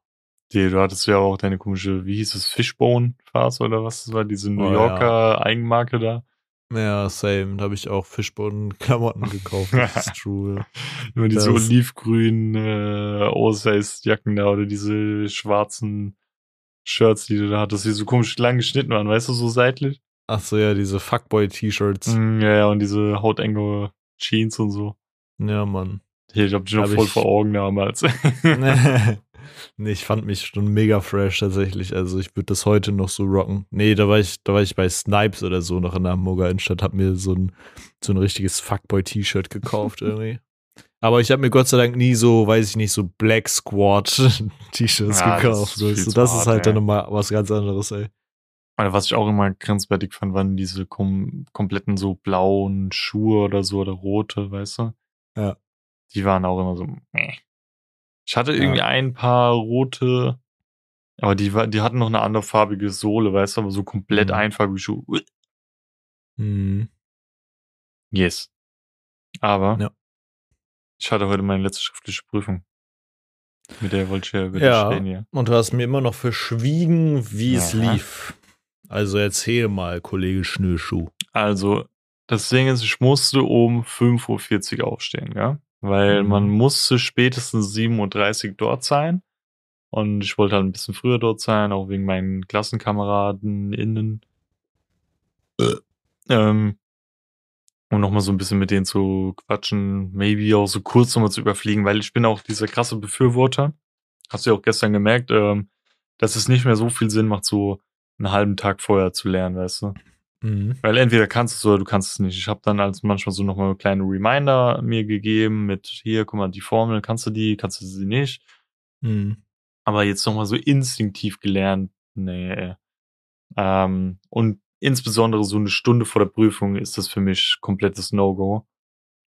Die, du hattest ja auch deine komische, wie hieß es, Fishbone-Phase oder was das war, diese New Oh, Yorker Eigenmarke da. Ja, same. Da habe ich auch Fischboden-Klamotten gekauft. Das ist true. Immer diese Das- olivgrünen äh, Oversize-Jacken da oder diese schwarzen Shirts, die du da hattest, die so komisch lang geschnitten waren, weißt du, so seitlich. Ach so, ja, diese Fuckboy-T-Shirts. Mm, ja, ja, und diese hautenge Jeans und so. Ja, Mann. Hier, ich hab die noch Hab voll ich- vor Augen damals. nee, ich fand mich schon mega fresh tatsächlich. Also ich würde das heute noch so rocken. Nee, da war ich, da war ich bei Snipes oder so noch in der Hamburger Innenstadt, hab mir so ein, so ein richtiges Fuckboy-T-Shirt gekauft irgendwie. Aber ich habe mir Gott sei Dank nie so, weiß ich nicht, so Black Squad T-Shirts Ja, das gekauft. ist weißt du. zu Das ist halt dann ey. nochmal was ganz anderes, ey. Aber was ich auch immer grenzwertig fand, waren diese kom kompletten so blauen Schuhe oder so oder rote, weißt du? Ja. Die waren auch immer so. Meh. Ich hatte irgendwie ein paar rote, aber die, war, die hatten noch eine andere farbige Sohle, weißt du, aber so komplett Mhm. einfarbige Schuhe. Ui. Hm. Yes. Aber Ja. ich hatte heute meine letzte schriftliche Prüfung. Mit der wollte ich ja über Ja. reden hier. Und du hast mir immer noch verschwiegen, wie es Ja. lief. Also erzähl mal, Kollege Schnürschuh. Also, das Ding ist, ich musste um 5.40 Uhr aufstehen, ja. Weil Mhm. man musste spätestens 7.30 Uhr dort sein. Und ich wollte halt ein bisschen früher dort sein, auch wegen meinen Klassenkameraden innen. Ähm, um nochmal so ein bisschen mit denen zu quatschen, maybe auch so kurz nochmal zu überfliegen, weil ich bin auch dieser krasse Befürworter. Hast du ja auch gestern gemerkt, ähm, dass es nicht mehr so viel Sinn macht, so einen halben Tag vorher zu lernen, weißt du? Mhm. Weil entweder kannst du es oder du kannst es nicht. Ich habe dann als manchmal so nochmal kleine Reminder mir gegeben mit hier, guck mal, die Formel, kannst du die, kannst du sie nicht. Mhm. Aber jetzt nochmal so instinktiv gelernt, nee. Ähm, und insbesondere so eine Stunde vor der Prüfung ist das für mich komplettes No-Go.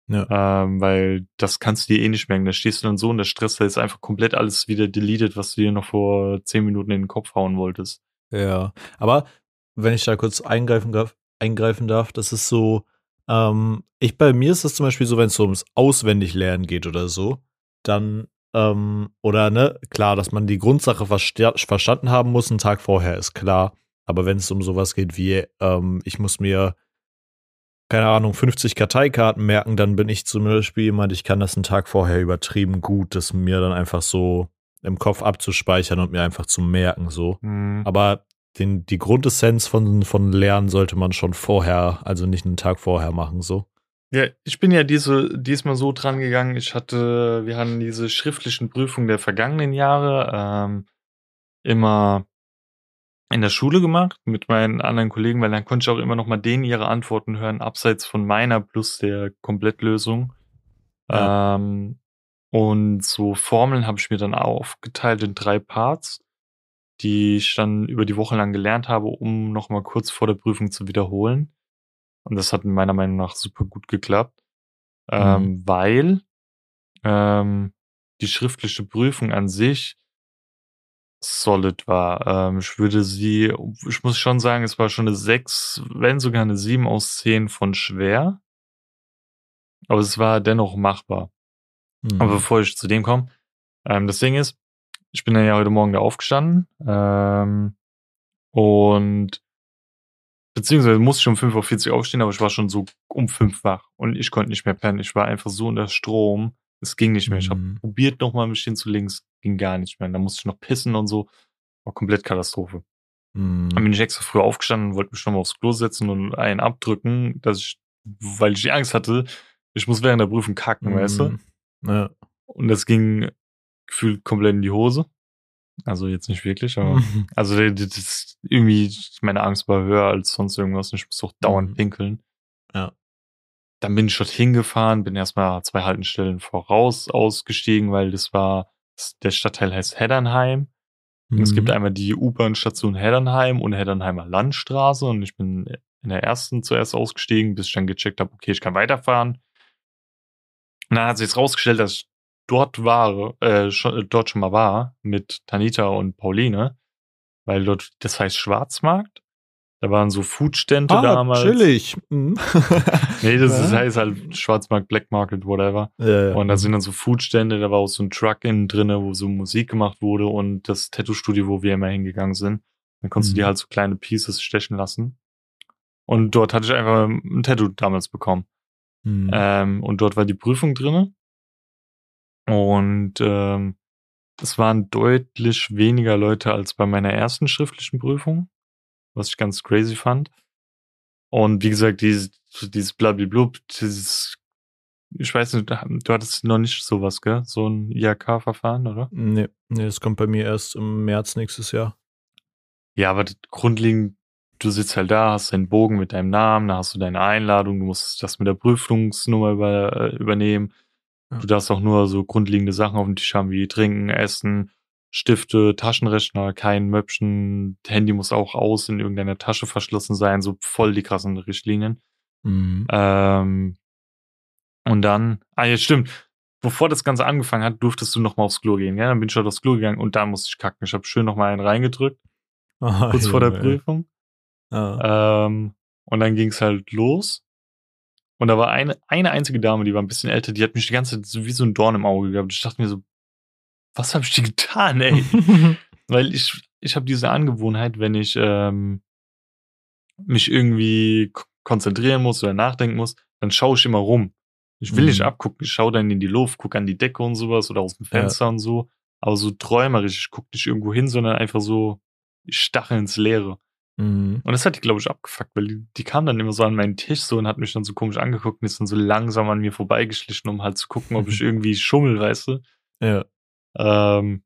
Ja. Ähm, weil das kannst du dir eh nicht merken. Da stehst du dann so unter Stress, da ist einfach komplett alles wieder deleted, was du dir noch vor zehn Minuten in den Kopf hauen wolltest. Ja, aber wenn ich da kurz eingreifen darf, eingreifen darf, das ist so, ähm, ich bei mir ist das zum Beispiel so, wenn es ums Auswendiglernen geht oder so, dann, ähm, oder ne, klar, dass man die Grundsache versta- verstanden haben muss, einen Tag vorher, ist klar. Aber wenn es um sowas geht wie, ähm, ich muss mir, keine Ahnung, 50 Karteikarten merken, dann bin ich zum Beispiel jemand, ich kann das einen Tag vorher übertrieben gut, das mir dann einfach so im Kopf abzuspeichern und mir einfach zu merken, so. Mhm. Aber den, die Grundessenz von, von Lernen sollte man schon vorher, also nicht einen Tag vorher machen, so. Ja, ich bin ja diese, diesmal so dran gegangen. Ich hatte, wir hatten diese schriftlichen Prüfungen der vergangenen Jahre ähm, immer in der Schule gemacht mit meinen anderen Kollegen, weil dann konnte ich auch immer noch mal denen ihre Antworten hören, abseits von meiner plus der Komplettlösung. Ja. Ähm, und so Formeln habe ich mir dann aufgeteilt in drei Parts, die ich dann über die Woche lang gelernt habe, um noch mal kurz vor der Prüfung zu wiederholen. Und das hat meiner Meinung nach super gut geklappt, ähm, weil ähm, die schriftliche Prüfung an sich solid war. Ähm, ich würde sie, ich muss schon sagen, es war schon eine 6, wenn sogar eine 7 aus 10 von schwer. Aber es war dennoch machbar. Hm. Aber bevor ich zu dem komme, ähm, das Ding ist, ich bin dann ja heute Morgen da aufgestanden ähm, und beziehungsweise musste ich um 5.40 Uhr aufstehen, aber ich war schon so um 5 wach und ich konnte nicht mehr pennen. Ich war einfach so unter Strom, es ging nicht mehr. Ich habe Mhm. probiert nochmal mich hinzulegen, es ging gar nicht mehr. Da musste ich noch pissen und so. War komplett Katastrophe. Hm. Dann bin ich extra früh aufgestanden, wollte mich nochmal aufs Klo setzen und einen abdrücken, dass ich, weil ich die Angst hatte, ich muss während der Prüfung kacken, weißt du? Hm. Ja. Und das ging gefühlt komplett in die Hose. Also jetzt nicht wirklich, aber also das, ist irgendwie meine Angst war höher als sonst irgendwas. und Ich muss auch dauernd Mhm. pinkeln. Ja. Dann bin ich dort hingefahren, bin erstmal zwei Haltestellen voraus ausgestiegen, weil das war der Stadtteil heißt Heddernheim. Und es gibt Mhm. einmal die U-Bahn-Station Heddernheim und Heddernheimer Landstraße und ich bin in der ersten zuerst ausgestiegen, bis ich dann gecheckt habe, okay, ich kann weiterfahren. Und dann hat sich jetzt rausgestellt, dass ich dort war, äh, schon, dort schon mal war mit Tanita und Pauline, weil dort, das heißt Schwarzmarkt. Da waren so Foodstände Ah, damals. chillig. Mhm. Nee, das ist, Ja. heißt halt Schwarzmarkt, Black Market, whatever. Ja, ja. Und da sind dann so Foodstände, da war auch so ein Truck innen drinne, wo so Musik gemacht wurde und das Tattoo-Studio, wo wir immer hingegangen sind. Dann konntest du Mhm. dir halt so kleine Pieces stechen lassen. Und dort hatte ich einfach ein Tattoo damals bekommen. Mhm. Ähm, und dort war die Prüfung drinne. Und ähm, es waren deutlich weniger Leute als bei meiner ersten schriftlichen Prüfung, was ich ganz crazy fand. Und wie gesagt, dieses, dieses Blablablub, dieses, ich weiß nicht, du hattest noch nicht sowas, gell? So ein IHK-Verfahren, oder? Nee, nee, das kommt bei mir erst im März nächstes Jahr. Ja, aber grundlegend, du sitzt halt da, hast deinen Bogen mit deinem Namen, da hast du deine Einladung, du musst das mit der Prüfungsnummer über, äh, übernehmen. Ja. Du darfst auch nur so grundlegende Sachen auf dem Tisch haben, wie trinken, essen, Stifte, Taschenrechner, kein Möpschen, Handy muss auch aus in irgendeiner Tasche verschlossen sein, so voll die krassen Richtlinien. Mhm. Ähm, und dann, ah ja, stimmt. Bevor das Ganze angefangen hat, durftest du noch mal aufs Klo gehen. Ja, dann bin ich halt aufs Klo gegangen und da musste ich kacken. Ich habe schön noch mal einen reingedrückt, Ah, kurz vor der Junge. Prüfung. Ah. Ähm, und dann ging's halt los. Und da war eine, eine einzige Dame, die war ein bisschen älter, die hat mich die ganze Zeit so wie so ein Dorn im Auge gehabt. Ich dachte mir so, was habe ich dir getan, ey? Weil ich, ich habe diese Angewohnheit, wenn ich ähm, mich irgendwie konzentrieren muss oder nachdenken muss, dann schaue ich immer rum. Ich will nicht Mhm. abgucken, ich schaue dann in die Luft, gucke an die Decke und sowas oder aus dem Ja. Fenster und so. Aber so träumerisch, ich gucke nicht irgendwo hin, sondern einfach so, ich stachel ins Leere. Mhm. Und das hat die, glaube ich, abgefuckt, weil die, die kam dann immer so an meinen Tisch so und hat mich dann so komisch angeguckt und ist dann so langsam an mir vorbeigeschlichen, um halt zu gucken, ob ich irgendwie schummel, weißt du. Ja. Ähm,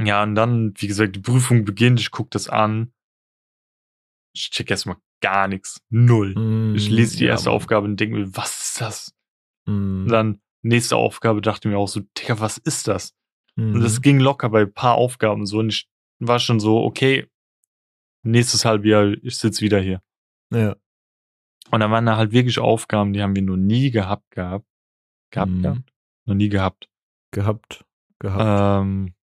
ja, und dann, wie gesagt, die Prüfung beginnt, ich gucke das an. Ich check erstmal gar nichts. Null. Mhm. Ich lese die Ja, erste Mann. Aufgabe und denke mir, was ist das? Und dann, nächste Aufgabe, dachte mir auch so, Digga, was ist das? Und das Mhm. ging locker bei ein paar Aufgaben so und ich war schon so, okay, nächstes Halbjahr, ich sitz wieder hier. Ja. Und dann waren da halt wirklich Aufgaben, die haben wir noch nie gehabt gehabt. Gehabt, Mhm. gehabt? Noch nie gehabt. Gehabt. Gehabt. Ähm,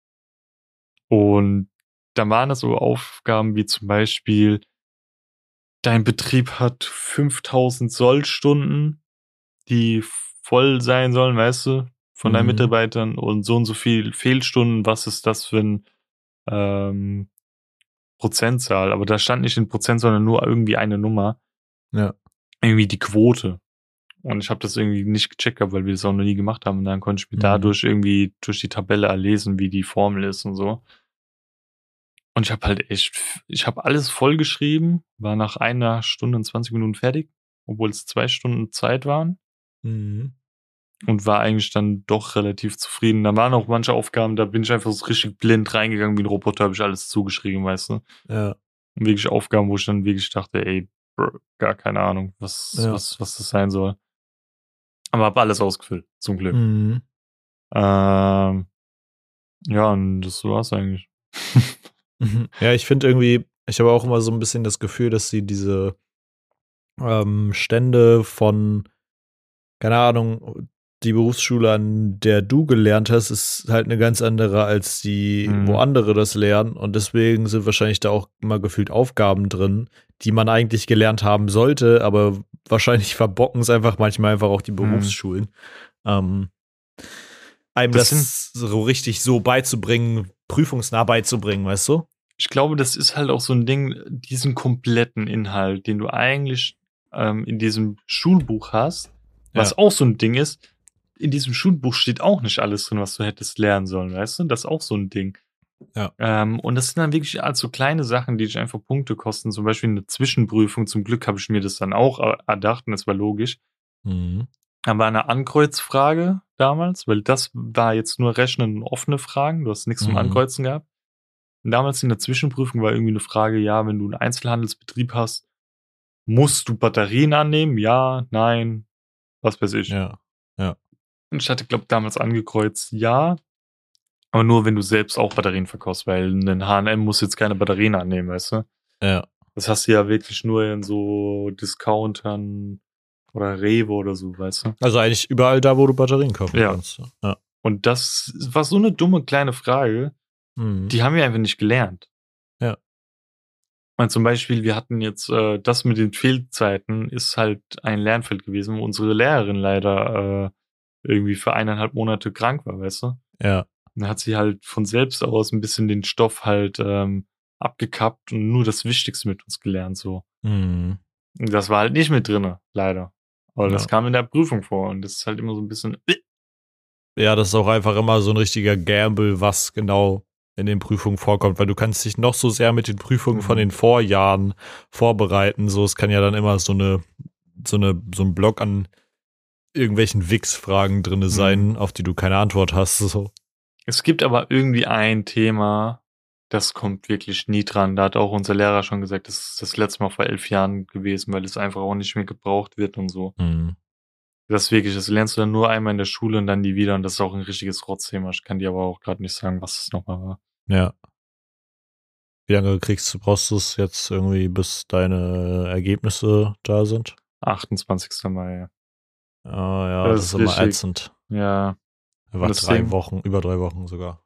und dann waren das so Aufgaben wie zum Beispiel, dein Betrieb hat 5000 Sollstunden, die voll sein sollen, weißt du, von deinen Mhm. Mitarbeitern und so und so viel Fehlstunden, was ist das für ein ähm, Prozentzahl? Aber da stand nicht in Prozent, sondern nur irgendwie eine Nummer. Ja. Irgendwie die Quote. Und ich habe das irgendwie nicht gecheckt, gehabt, weil wir das auch noch nie gemacht haben. Und dann konnte ich mir Mhm. dadurch irgendwie durch die Tabelle erlesen, wie die Formel ist und so. Und ich habe halt echt, ich habe alles vollgeschrieben, war nach einer Stunde und 20 Minuten fertig, obwohl es zwei Stunden Zeit waren Mhm. Und war eigentlich dann doch relativ zufrieden. Da waren auch manche Aufgaben, da bin ich einfach so richtig blind reingegangen wie ein Roboter, habe ich alles zugeschrieben, weißt du. Ja. Und wirklich Aufgaben, wo ich dann wirklich dachte, ey, bro, gar keine Ahnung, was, Ja. was, was das sein soll. Aber habe alles ausgefüllt, zum Glück. Mhm. Ähm, ja, und das war's eigentlich. Mhm. Ja, ich finde irgendwie, ich habe auch immer so ein bisschen das Gefühl, dass sie diese ähm, Stände von, keine Ahnung, die Berufsschule, an der du gelernt hast, ist halt eine ganz andere als die, Mhm. wo andere das lernen. Und deswegen sind wahrscheinlich da auch immer gefühlt Aufgaben drin, die man eigentlich gelernt haben sollte, aber wahrscheinlich verbocken es einfach manchmal einfach auch die Mhm. Berufsschulen. Ähm, einem Das das, so richtig so beizubringen, prüfungsnah beizubringen, weißt du? Ich glaube, das ist halt auch so ein Ding, diesen kompletten Inhalt, den du eigentlich ähm, in diesem Schulbuch hast, was Ja. auch so ein Ding ist, in diesem Schulbuch steht auch nicht alles drin, was du hättest lernen sollen, weißt du? Das ist auch so ein Ding. Ja. Ähm, und das sind dann wirklich also kleine Sachen, die dich einfach Punkte kosten. Zum Beispiel eine Zwischenprüfung. Zum Glück habe ich mir das dann auch er- erdacht und das war logisch. Mhm. War eine Ankreuzfrage damals, weil das war jetzt nur Rechnen und offene Fragen. Du hast nichts zum Mhm. Ankreuzen gehabt. Und damals in der Zwischenprüfung war irgendwie eine Frage, ja, wenn du einen Einzelhandelsbetrieb hast, musst du Batterien annehmen? Ja, nein, was weiß ich. Ja. Und ich hatte, glaube damals angekreuzt, ja. Aber nur, wenn du selbst auch Batterien verkaufst, weil ein H&M muss jetzt keine Batterien annehmen, weißt du? Ja. Das hast du ja wirklich nur in so Discountern oder Rewe oder so, weißt du? Also eigentlich überall da, wo du Batterien kaufen Ja. kannst. Ja. Und das war so eine dumme kleine Frage, Mhm. die haben wir einfach nicht gelernt. Ja. Weil zum Beispiel, wir hatten jetzt äh, das mit den Fehlzeiten ist halt ein Lernfeld gewesen, wo unsere Lehrerin leider äh, irgendwie für eineinhalb Monate krank war, weißt du? Ja. Und dann hat sie halt von selbst aus ein bisschen den Stoff halt ähm, abgekappt und nur das Wichtigste mit uns gelernt, so. Mhm. Und das war halt nicht mit drinne, leider. Aber das Ja. kam in der Prüfung vor und das ist halt immer so ein bisschen. Ja, das ist auch einfach immer so ein richtiger Gamble, was genau in den Prüfungen vorkommt, weil du kannst dich noch so sehr mit den Prüfungen von Mhm. den Vorjahren vorbereiten. So, es kann ja dann immer so eine, so eine, so ein Block an irgendwelchen Wix-Fragen drinne sein, auf die du keine Antwort hast. So. Es gibt aber irgendwie ein Thema, das kommt wirklich nie dran. Da hat auch unser Lehrer schon gesagt, das ist das letzte Mal vor elf Jahren gewesen, weil es einfach auch nicht mehr gebraucht wird und so. Mhm. Das wirklich, das lernst du dann nur einmal in der Schule und dann nie wieder und das ist auch ein richtiges Rotzthema. Ich kann dir aber auch gerade nicht sagen, was es nochmal war. Ja. Wie lange kriegst du, brauchst du es jetzt irgendwie, bis deine Ergebnisse da sind? 28. Mai. Ah, ja, Das das, ist ist immer ätzend. Ja. Das drei Wochen, über drei Wochen sogar.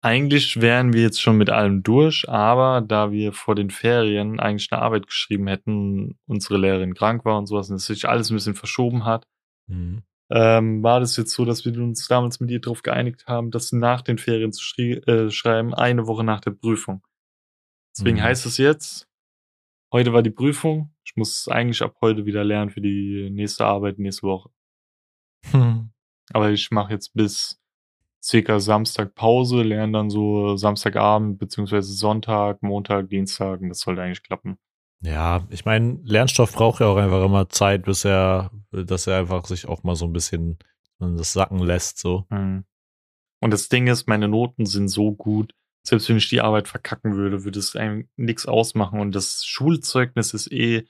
Eigentlich wären wir jetzt schon mit allem durch, aber da wir vor den Ferien eigentlich eine Arbeit geschrieben hätten, unsere Lehrerin krank war und sowas und es sich alles ein bisschen verschoben hat, Mhm. ähm, war das jetzt so, dass wir uns damals mit ihr darauf geeinigt haben, das nach den Ferien zu schrie- äh, schreiben, eine Woche nach der Prüfung. Deswegen Mhm. heißt es jetzt, heute war die Prüfung, ich muss eigentlich ab heute wieder lernen für die nächste Arbeit nächste Woche. Hm. Aber ich mache jetzt bis circa Samstag Pause, lerne dann so Samstagabend beziehungsweise Sonntag, Montag, Dienstag und das sollte eigentlich klappen. Ja, ich meine, Lernstoff braucht ja auch einfach immer Zeit, bis er, dass er einfach sich auch mal so ein bisschen das sacken lässt, so. Mhm. Und das Ding ist, meine Noten sind so gut, selbst wenn ich die Arbeit verkacken würde, würde es einem nichts ausmachen. Und das Schulzeugnis ist eh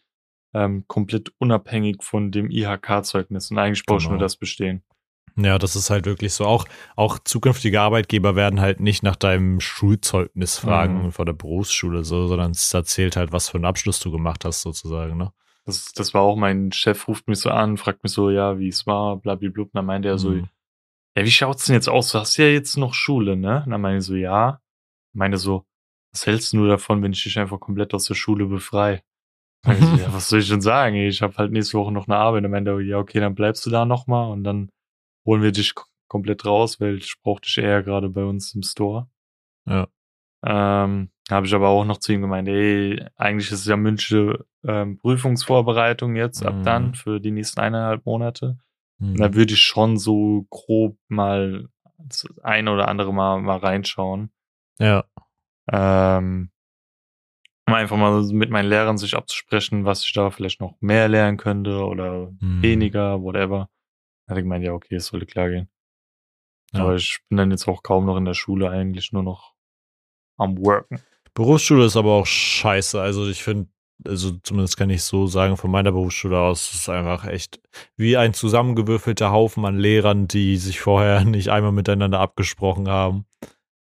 ähm, komplett unabhängig von dem IHK-Zeugnis. Und eigentlich brauche ich nur Genau. das bestehen. Ja, das ist halt wirklich so. Auch, auch zukünftige Arbeitgeber werden halt nicht nach deinem Schulzeugnis fragen Mhm. vor der Berufsschule, so, sondern es erzählt halt, was für einen Abschluss du gemacht hast, sozusagen, ne? Das, das war auch mein Chef, ruft mich so an, fragt mich so, ja, wie es war, blablabla. Und dann meinte er so, Mhm. ja, wie schaut's denn jetzt aus? Du hast ja jetzt noch Schule, ne? Und dann meine ich so, ja. Meine so, was hältst du davon, wenn ich dich einfach komplett aus der Schule befrei? Meine so, ja, was soll ich denn sagen? Ich habe halt nächste Woche noch eine Arbeit. Meinte er, ja, okay, dann bleibst du da nochmal und dann holen wir dich komplett raus, weil ich brauchte dich eher gerade bei uns im Store. Ja. Ähm, habe ich aber auch noch zu ihm gemeint, ey, eigentlich ist es ja mündliche ähm, Prüfungsvorbereitung jetzt ab Mhm. dann für die nächsten eineinhalb Monate. Mhm. Da würde ich schon so grob mal das eine oder andere Mal, mal reinschauen. Ja. Ähm, um einfach mal mit meinen Lehrern sich abzusprechen, was ich da vielleicht noch mehr lernen könnte oder Mhm. weniger, whatever. Da hatte ich gemeint, ja, okay, es sollte klar gehen. Ja. Aber ich bin dann jetzt auch kaum noch in der Schule, eigentlich nur noch am Worken. Berufsschule ist aber auch scheiße. Also ich finde, also zumindest kann ich so sagen, von meiner Berufsschule aus, es ist einfach echt wie ein zusammengewürfelter Haufen an Lehrern, die sich vorher nicht einmal miteinander abgesprochen haben.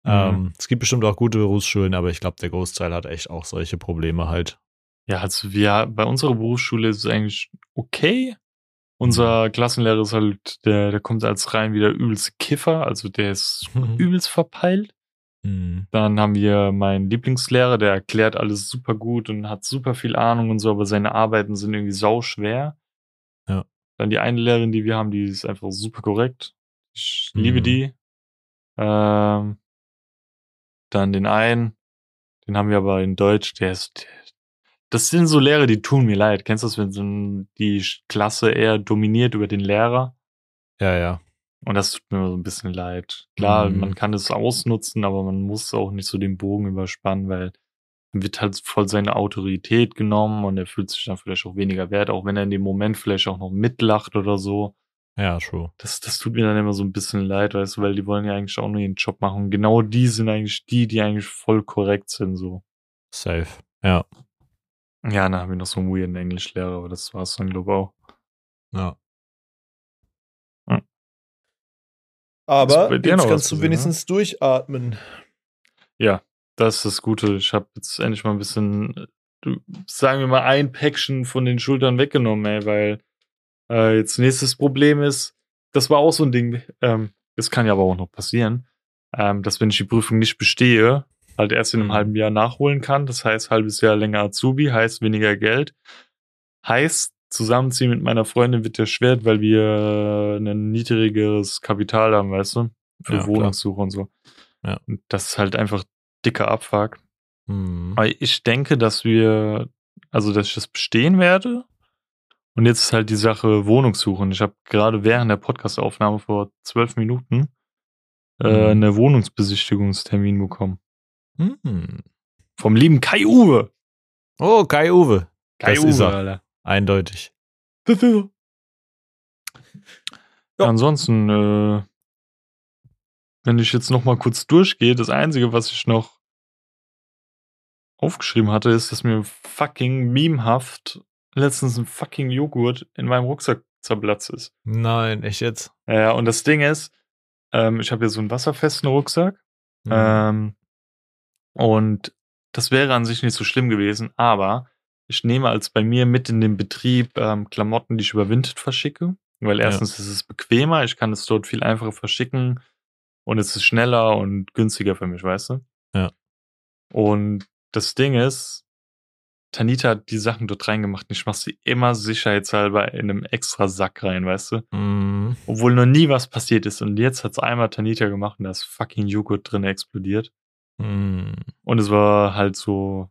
Mhm. Ähm, es gibt bestimmt auch gute Berufsschulen, aber ich glaube, der Großteil hat echt auch solche Probleme halt. Ja, also wir, bei unserer Berufsschule ist es eigentlich okay. Unser Klassenlehrer ist halt, der, der kommt als rein wieder übelst Kiffer, also der ist übelst verpeilt. Mhm. Dann haben wir meinen Lieblingslehrer, der erklärt alles super gut und hat super viel Ahnung und so, aber seine Arbeiten sind irgendwie sau schwer. Ja. Dann die eine Lehrerin, die wir haben, die ist einfach super korrekt. Ich Mhm. liebe die. Ähm, dann den einen, den haben wir aber in Deutsch, der ist, der, das sind so Lehrer, die tun mir leid. Kennst du das, wenn so die Klasse eher dominiert über den Lehrer? Ja, ja. Und das tut mir so ein bisschen leid. Klar, Mhm. man kann es ausnutzen, aber man muss auch nicht so den Bogen überspannen, weil dann wird halt voll seine Autorität genommen und er fühlt sich dann vielleicht auch weniger wert, auch wenn er in dem Moment vielleicht auch noch mitlacht oder so. Ja, true. Das, das tut mir dann immer so ein bisschen leid, weißt du, weil die wollen ja eigentlich auch nur ihren Job machen. Und genau die sind eigentlich die, die eigentlich voll korrekt sind, so. Safe. Ja. Ja, dann haben wir noch so einen weirden Englischlehrer, aber das war's dann, glaube ich, auch. Ja. Hm. Aber jetzt kannst du gesehen, wenigstens durchatmen. Ja, das ist das Gute. Ich habe jetzt endlich mal ein bisschen, äh, sagen wir mal, ein Päckchen von den Schultern weggenommen, ey, weil äh, jetzt nächstes Problem ist, das war auch so ein Ding, ähm, das kann ja aber auch noch passieren, ähm, dass wenn ich die Prüfung nicht bestehe, halt erst in einem Mhm. halben Jahr nachholen kann. Das heißt, halbes Jahr länger Azubi, heißt weniger Geld. Heißt, zusammenziehen mit meiner Freundin wird ja schwer, weil wir ein niedrigeres Kapital haben, weißt du? Für Ja, klar. Wohnungssuche und so. Ja. Und das ist halt einfach dicker Abfuck. Hm. Aber ich denke, dass wir, also dass ich das bestehen werde. Und jetzt ist halt die Sache Wohnungssuche. Und ich habe gerade während der Podcastaufnahme vor zwölf Minuten äh, Mhm. eine Wohnungsbesichtigungstermin bekommen. Hm. Vom lieben Kai Uwe. Oh, Kai Uwe. Kai Das ist er. Alter. Eindeutig. Das ist er. Ja. Ansonsten, äh, wenn ich jetzt noch mal kurz durchgehe, das Einzige, was ich noch aufgeschrieben hatte, ist, dass mir fucking memehaft letztens ein fucking Joghurt in meinem Rucksack zerplatzt ist. Nein, echt jetzt? Ja, und das Ding ist, ähm, ich habe ja so einen wasserfesten Rucksack Hm. ähm, und das wäre an sich nicht so schlimm gewesen, aber ich nehme als bei mir mit in den Betrieb ähm, Klamotten, die ich über Vinted verschicke, weil Ja. erstens ist es bequemer, ich kann es dort viel einfacher verschicken und es ist schneller und günstiger für mich, weißt du? Ja. Und das Ding ist, Tanita hat die Sachen dort reingemacht und ich mache sie immer sicherheitshalber in einem extra Sack rein, weißt du? Hm. Obwohl noch nie was passiert ist. Und jetzt hat's einmal Tanita gemacht und da ist fucking Joghurt drin explodiert. Hm. Und es war halt so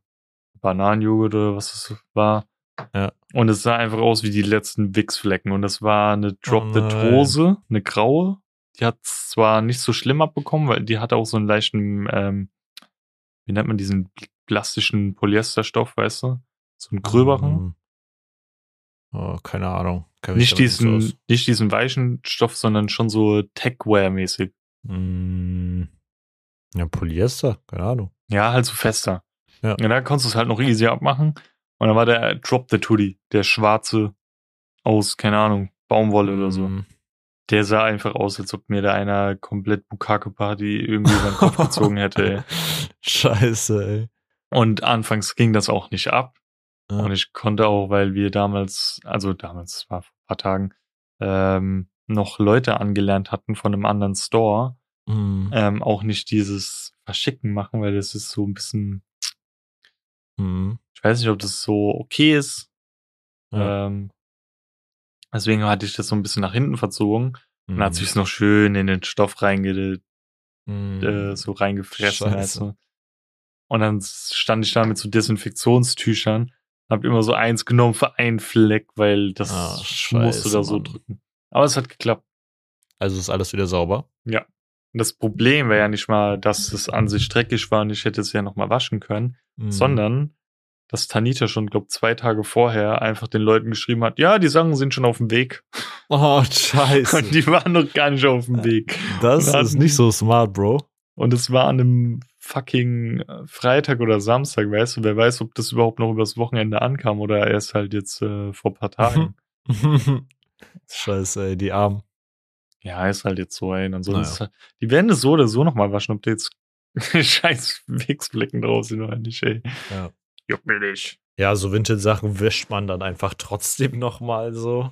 Bananenjoghurt oder was es war. Ja. Und es sah einfach aus wie die letzten Wichsflecken. Und das war eine Drop the Oh eine graue. Die hat zwar nicht so schlimm abbekommen, weil die hatte auch so einen leichten, ähm, wie nennt man diesen plastischen Polyesterstoff, weißt du? So einen gröberen. Hm. Oh, keine Ahnung. Mich Nicht diesen, nicht diesen weichen Stoff, sondern schon so Techwear-mäßig. Hm. Ja, Polyester, keine Ahnung. Ja, halt so fester. Ja. Und da konntest du es halt noch easy abmachen. Und dann war der Drop the Hoodie, der schwarze aus, keine Ahnung, Baumwolle oder so. Hm. Der sah einfach aus, als ob mir da einer komplett Bukake-Party irgendwie über den Kopf gezogen hätte. Ey. Scheiße, ey. Und anfangs ging das auch nicht ab. Ja. Und ich konnte auch, weil wir damals, also damals, war vor ein paar Tagen, ähm, noch Leute angelernt hatten von einem anderen Store, Hm. ähm, auch nicht dieses Verschicken machen, weil das ist so ein bisschen, Hm. ich weiß nicht, ob das so okay ist. Ja. Ähm, deswegen hatte ich das so ein bisschen nach hinten verzogen. Und dann hat sich noch schön in den Stoff reinge äh, so reingefressen. Scheiße. Und dann stand ich da mit so Desinfektionstüchern, hab immer so eins genommen für einen Fleck, weil das Ah, musste da scheiße, so Mann. drücken. Aber es hat geklappt. Also ist alles wieder sauber. Und das Problem wäre ja nicht mal, dass es an sich dreckig war und ich hätte es ja noch mal waschen können, Hm. sondern dass Tanita schon, glaub, zwei Tage vorher einfach den Leuten geschrieben hat, ja, die Sachen sind schon auf dem Weg. Oh, scheiße. Und die waren noch gar nicht auf dem Weg. das wir ist hatten- nicht so smart, Bro. Und es war an einem fucking äh, Freitag oder Samstag, weißt du? Wer weiß, ob das überhaupt noch übers Wochenende ankam oder erst halt jetzt äh, vor ein paar Tagen. Scheiße, ey, die Armen. ja, ist halt jetzt so, ey. Ansonsten Naja. halt, die werden es so oder so nochmal waschen, ob da jetzt scheiß Wichsflecken drauf sind oder nicht, ey. Ja. Juckt mir nicht. Ja, so Vintage-Sachen wäscht man dann einfach trotzdem nochmal so.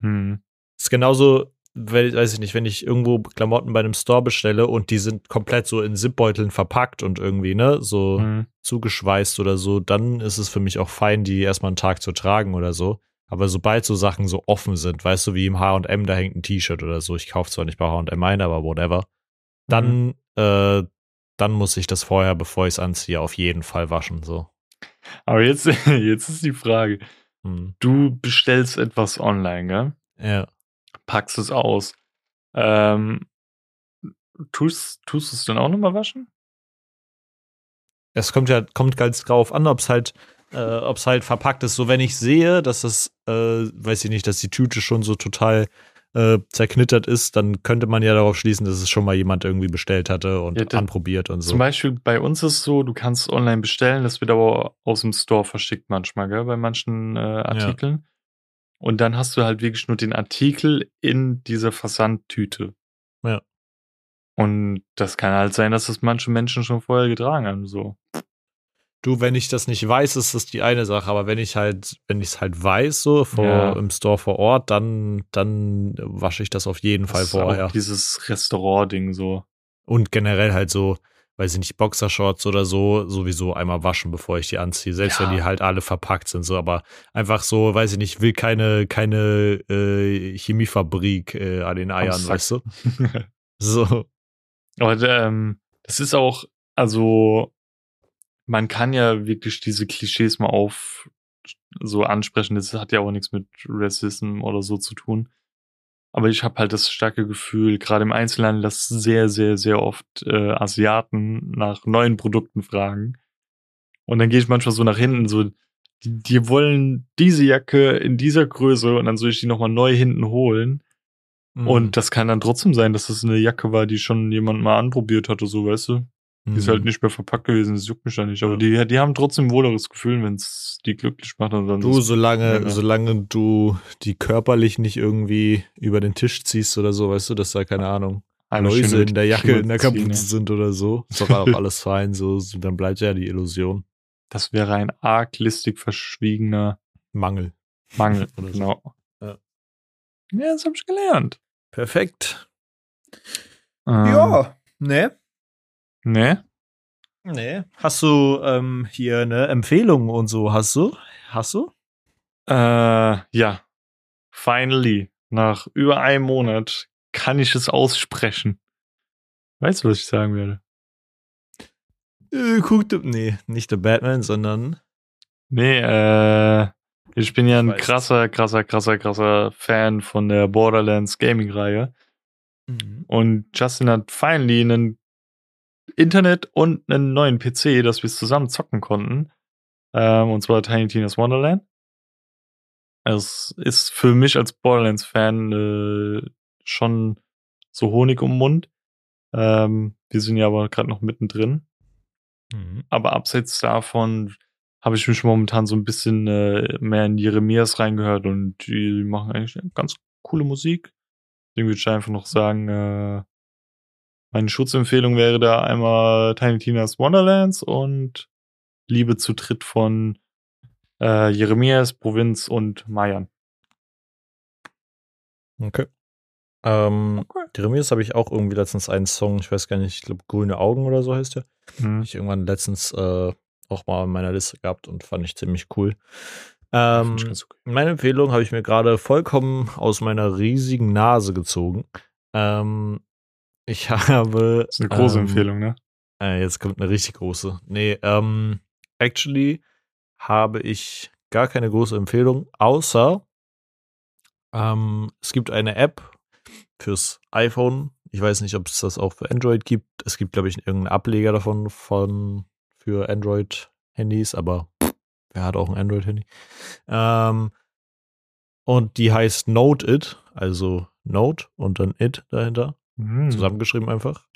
Hm. Ist genauso, weiß ich nicht, wenn ich irgendwo Klamotten bei einem Store bestelle und die sind komplett so in Zipbeuteln verpackt und irgendwie, ne, so Hm. zugeschweißt oder so, dann ist es für mich auch fein, die erstmal einen Tag zu tragen oder so. Aber sobald so Sachen so offen sind, weißt du, wie im H&M, da hängt ein T-Shirt oder so, ich kaufe zwar nicht bei H&M ein, aber whatever, dann, äh, dann muss ich das vorher, bevor ich es anziehe, auf jeden Fall waschen, so. Aber jetzt, jetzt ist die Frage. Hm. Du bestellst etwas online, gell? Ja. Packst es aus. Ähm, tust, tust du es dann auch nochmal waschen? Es kommt ja, kommt ganz drauf an, ob es halt, äh, ob es halt verpackt ist. So, wenn ich sehe, dass das, äh, weiß ich nicht, dass die Tüte schon so total äh, zerknittert ist, dann könnte man ja darauf schließen, dass es schon mal jemand irgendwie bestellt hatte und Ja, anprobiert und so. Zum Beispiel bei uns ist es so, du kannst online bestellen, das wird aber aus dem Store verschickt manchmal, gell, bei manchen äh, Artikeln. Und dann hast du halt wirklich nur den Artikel in dieser Versandtüte. Ja. Und das kann halt sein, dass das manche Menschen schon vorher getragen haben, so. Du, wenn ich das nicht weiß, ist das die eine Sache, aber wenn ich halt, wenn ich es halt weiß, so vor, Ja. im Store vor Ort, dann, dann wasche ich das auf jeden Fall Das ist vorher. dieses Restaurant-Ding so. Und generell halt so, weiß ich nicht, Boxershorts oder so, sowieso einmal waschen, bevor ich die anziehe. Selbst Ja. wenn die halt alle verpackt sind, so, aber einfach so, weiß ich nicht, will keine, keine äh, Chemiefabrik äh, an den Eiern, weißt du? So. Aber ähm, das ist auch, also man kann ja wirklich diese Klischees mal auf so ansprechen. Das hat ja auch nichts mit Racism oder so zu tun. Aber ich habe halt das starke Gefühl, gerade im Einzelhandel, dass sehr, sehr, sehr oft äh, Asiaten nach neuen Produkten fragen. Und dann gehe ich manchmal so nach hinten, so, die, die wollen diese Jacke in dieser Größe und dann soll ich die nochmal neu hinten holen. Mhm. Und das kann dann trotzdem sein, dass das eine Jacke war, die schon jemand mal anprobiert hatte, so, weißt du? Die ist Mhm. halt nicht mehr verpackt gewesen, das juckt mich ja nicht. Aber die, die haben trotzdem ein wohleres Gefühl, wenn es die glücklich macht. Und dann Du, solange, Ja, ja. solange du die körperlich nicht irgendwie über den Tisch ziehst oder so, weißt du, dass da, keine Ahnung, eine Läuse schöne in der Jacke, in der Kapuze ne? sind oder so, ist doch auch alles fein, so, dann bleibt ja die Illusion. Das wäre ein arglistig verschwiegener Mangel. Mangel. Oder so. genau. Ja. Ja, das hab ich gelernt. Perfekt. Ähm, ne? Ne? Ne. Hast du ähm, hier eine Empfehlung und so, hast du? Hast du? Äh, ja. Finally. Nach über einem Monat kann ich es aussprechen. Weißt du, was ich sagen werde? Äh, guck, du- nee, nicht der Batman, sondern Nee, äh, ich bin ja ein krasser, krasser, krasser, krasser Fan von der Borderlands Gaming-Reihe. Und Justin hat finally einen Internet und einen neuen PC, dass wir es zusammen zocken konnten. Ähm, und zwar Tiny Tina's Wonderland. Es ist für mich als Borderlands-Fan äh, schon so Honig um den Mund. Ähm, wir sind ja aber gerade noch mittendrin. Mhm. Aber abseits davon habe ich mich momentan so ein bisschen äh, mehr in Jeremias reingehört und die machen eigentlich ganz coole Musik. Deswegen würde ich einfach noch sagen, äh, meine Schutzempfehlung wäre da einmal Tiny Tina's Wonderlands und Liebe zu Dritt von äh, Jeremias, Provinz und Mayan. Okay. Ähm, Okay. Jeremias habe ich auch irgendwie letztens einen Song, ich weiß gar nicht, ich glaube Grüne Augen oder so heißt der. Mhm. Ich irgendwann letztens äh, auch mal in meiner Liste gehabt und fand ich ziemlich cool. Ähm, ich okay. meine Empfehlung habe ich mir gerade vollkommen aus meiner riesigen Nase gezogen. Ähm, ich habe. Das ist eine große ähm, Empfehlung, ne? Äh, jetzt kommt eine richtig große. Nee, ähm, actually habe ich gar keine große Empfehlung, außer ähm, es gibt eine App fürs iPhone. Ich weiß nicht, ob es das auch für Android gibt. Es gibt, glaube ich, irgendeinen Ableger davon von für Android-Handys, aber pff, wer hat auch ein Android-Handy? Ähm, und die heißt Note It, also Note und dann It dahinter Mhm. zusammengeschrieben einfach.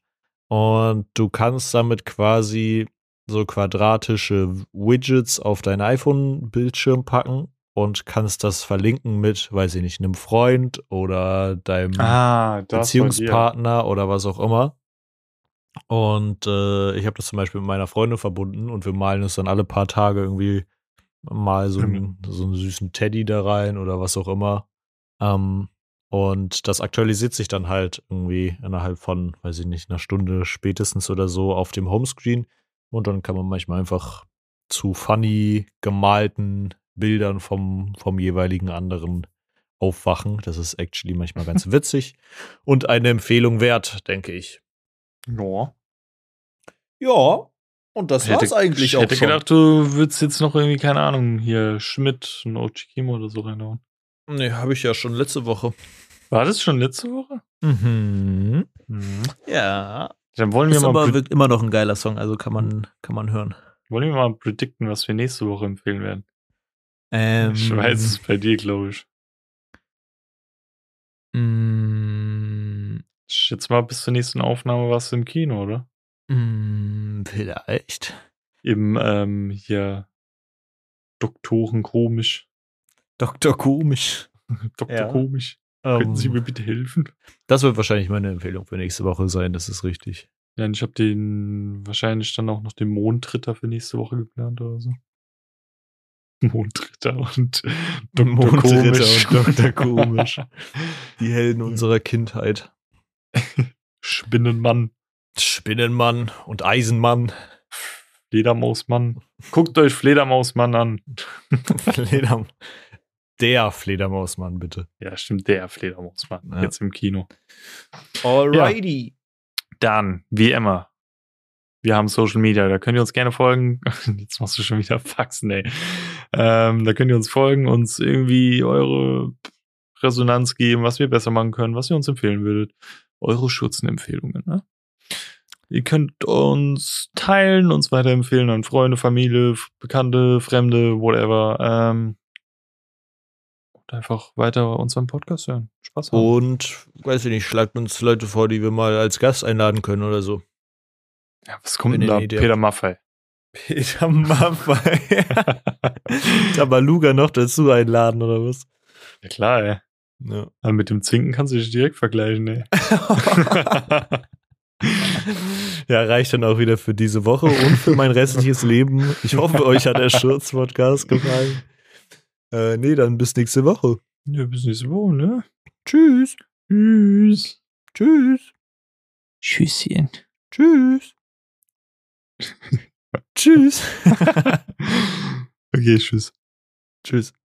Und du kannst damit quasi so quadratische Widgets auf dein iPhone-Bildschirm packen und kannst das verlinken mit, weiß ich nicht, einem Freund oder deinem Ah, Beziehungspartner oder was auch immer. Und äh, ich habe das zum Beispiel mit meiner Freundin verbunden und wir malen uns dann alle paar Tage irgendwie mal so einen, so einen süßen Teddy da rein oder was auch immer. Ähm, und das aktualisiert sich dann halt irgendwie innerhalb von, weiß ich nicht, einer Stunde spätestens oder so auf dem Homescreen. Und dann kann man manchmal einfach zu funny gemalten Bildern vom, vom jeweiligen anderen aufwachen. Das ist actually manchmal ganz witzig und eine Empfehlung wert, denke ich. Ja. Ja, und das hätte, ich hätte gedacht, du würdest jetzt noch irgendwie, keine Ahnung, hier Schmidt und Ochikimo oder so reinhauen. Nee, habe ich ja schon letzte Woche. War das schon letzte Woche? Mhm. Mhm. Ja. Dann wollen wir, Ist mal aber wird immer noch ein geiler Song, also kann man, kann man hören. wollen wir mal predikten, was wir nächste Woche empfehlen werden. Ähm, Ich weiß es bei dir, glaube ich. Mm, Ich schätze mal, bis zur nächsten Aufnahme warst du im Kino, oder? mm, vielleicht. Im, ähm, hier, Doktoren komisch. Dr. Komisch. Doktor Ja. komisch. Könnten Sie Ähm, mir bitte helfen? das wird wahrscheinlich meine Empfehlung für nächste Woche sein, das ist richtig. Ja, und ich habe den wahrscheinlich dann auch noch den Mondritter für nächste Woche geplant oder so. Mondritter und Dr. Mondritter Komisch. und Dr. Komisch. Die Helden unserer Kindheit. Spinnenmann. Spinnenmann und Eisenmann. Fledermausmann. Guckt euch Fledermausmann an. Flederm der Fledermausmann, bitte. Ja, stimmt, der Fledermausmann. Ja. Jetzt im Kino. Alrighty. Ja. Dann, wie immer, wir haben Social Media, da könnt ihr uns gerne folgen. Jetzt machst du schon wieder Faxen, ey. Ähm, da könnt ihr uns folgen, uns irgendwie eure Resonanz geben, was wir besser machen können, was ihr uns empfehlen würdet. Eure Schutzenempfehlungen, ne? Ihr könnt uns teilen, uns weiterempfehlen an Freunde, Familie, Bekannte, Fremde, whatever. Ähm, einfach weiter unseren Podcast hören. Spaß haben. Und, weiß ich nicht, schlagt uns Leute vor, die wir mal als Gast einladen können oder so. Ja, was kommt denn da? Peter Maffei. Peter Maffei. Tabaluga noch dazu einladen oder was? Ja klar, ey. Ja. Aber mit dem Zinken kannst du dich direkt vergleichen, ey. ja, reicht dann auch wieder für diese Woche und für mein restliches Leben. Ich hoffe, euch hat der Schurz-Podcast gefallen. Äh, nee, dann bis nächste Woche. Ja, bis nächste Woche, ne? Tschüss. Tschüss. Tschüss. Tschüsschen. Tschüss. tschüss. okay, tschüss. Tschüss.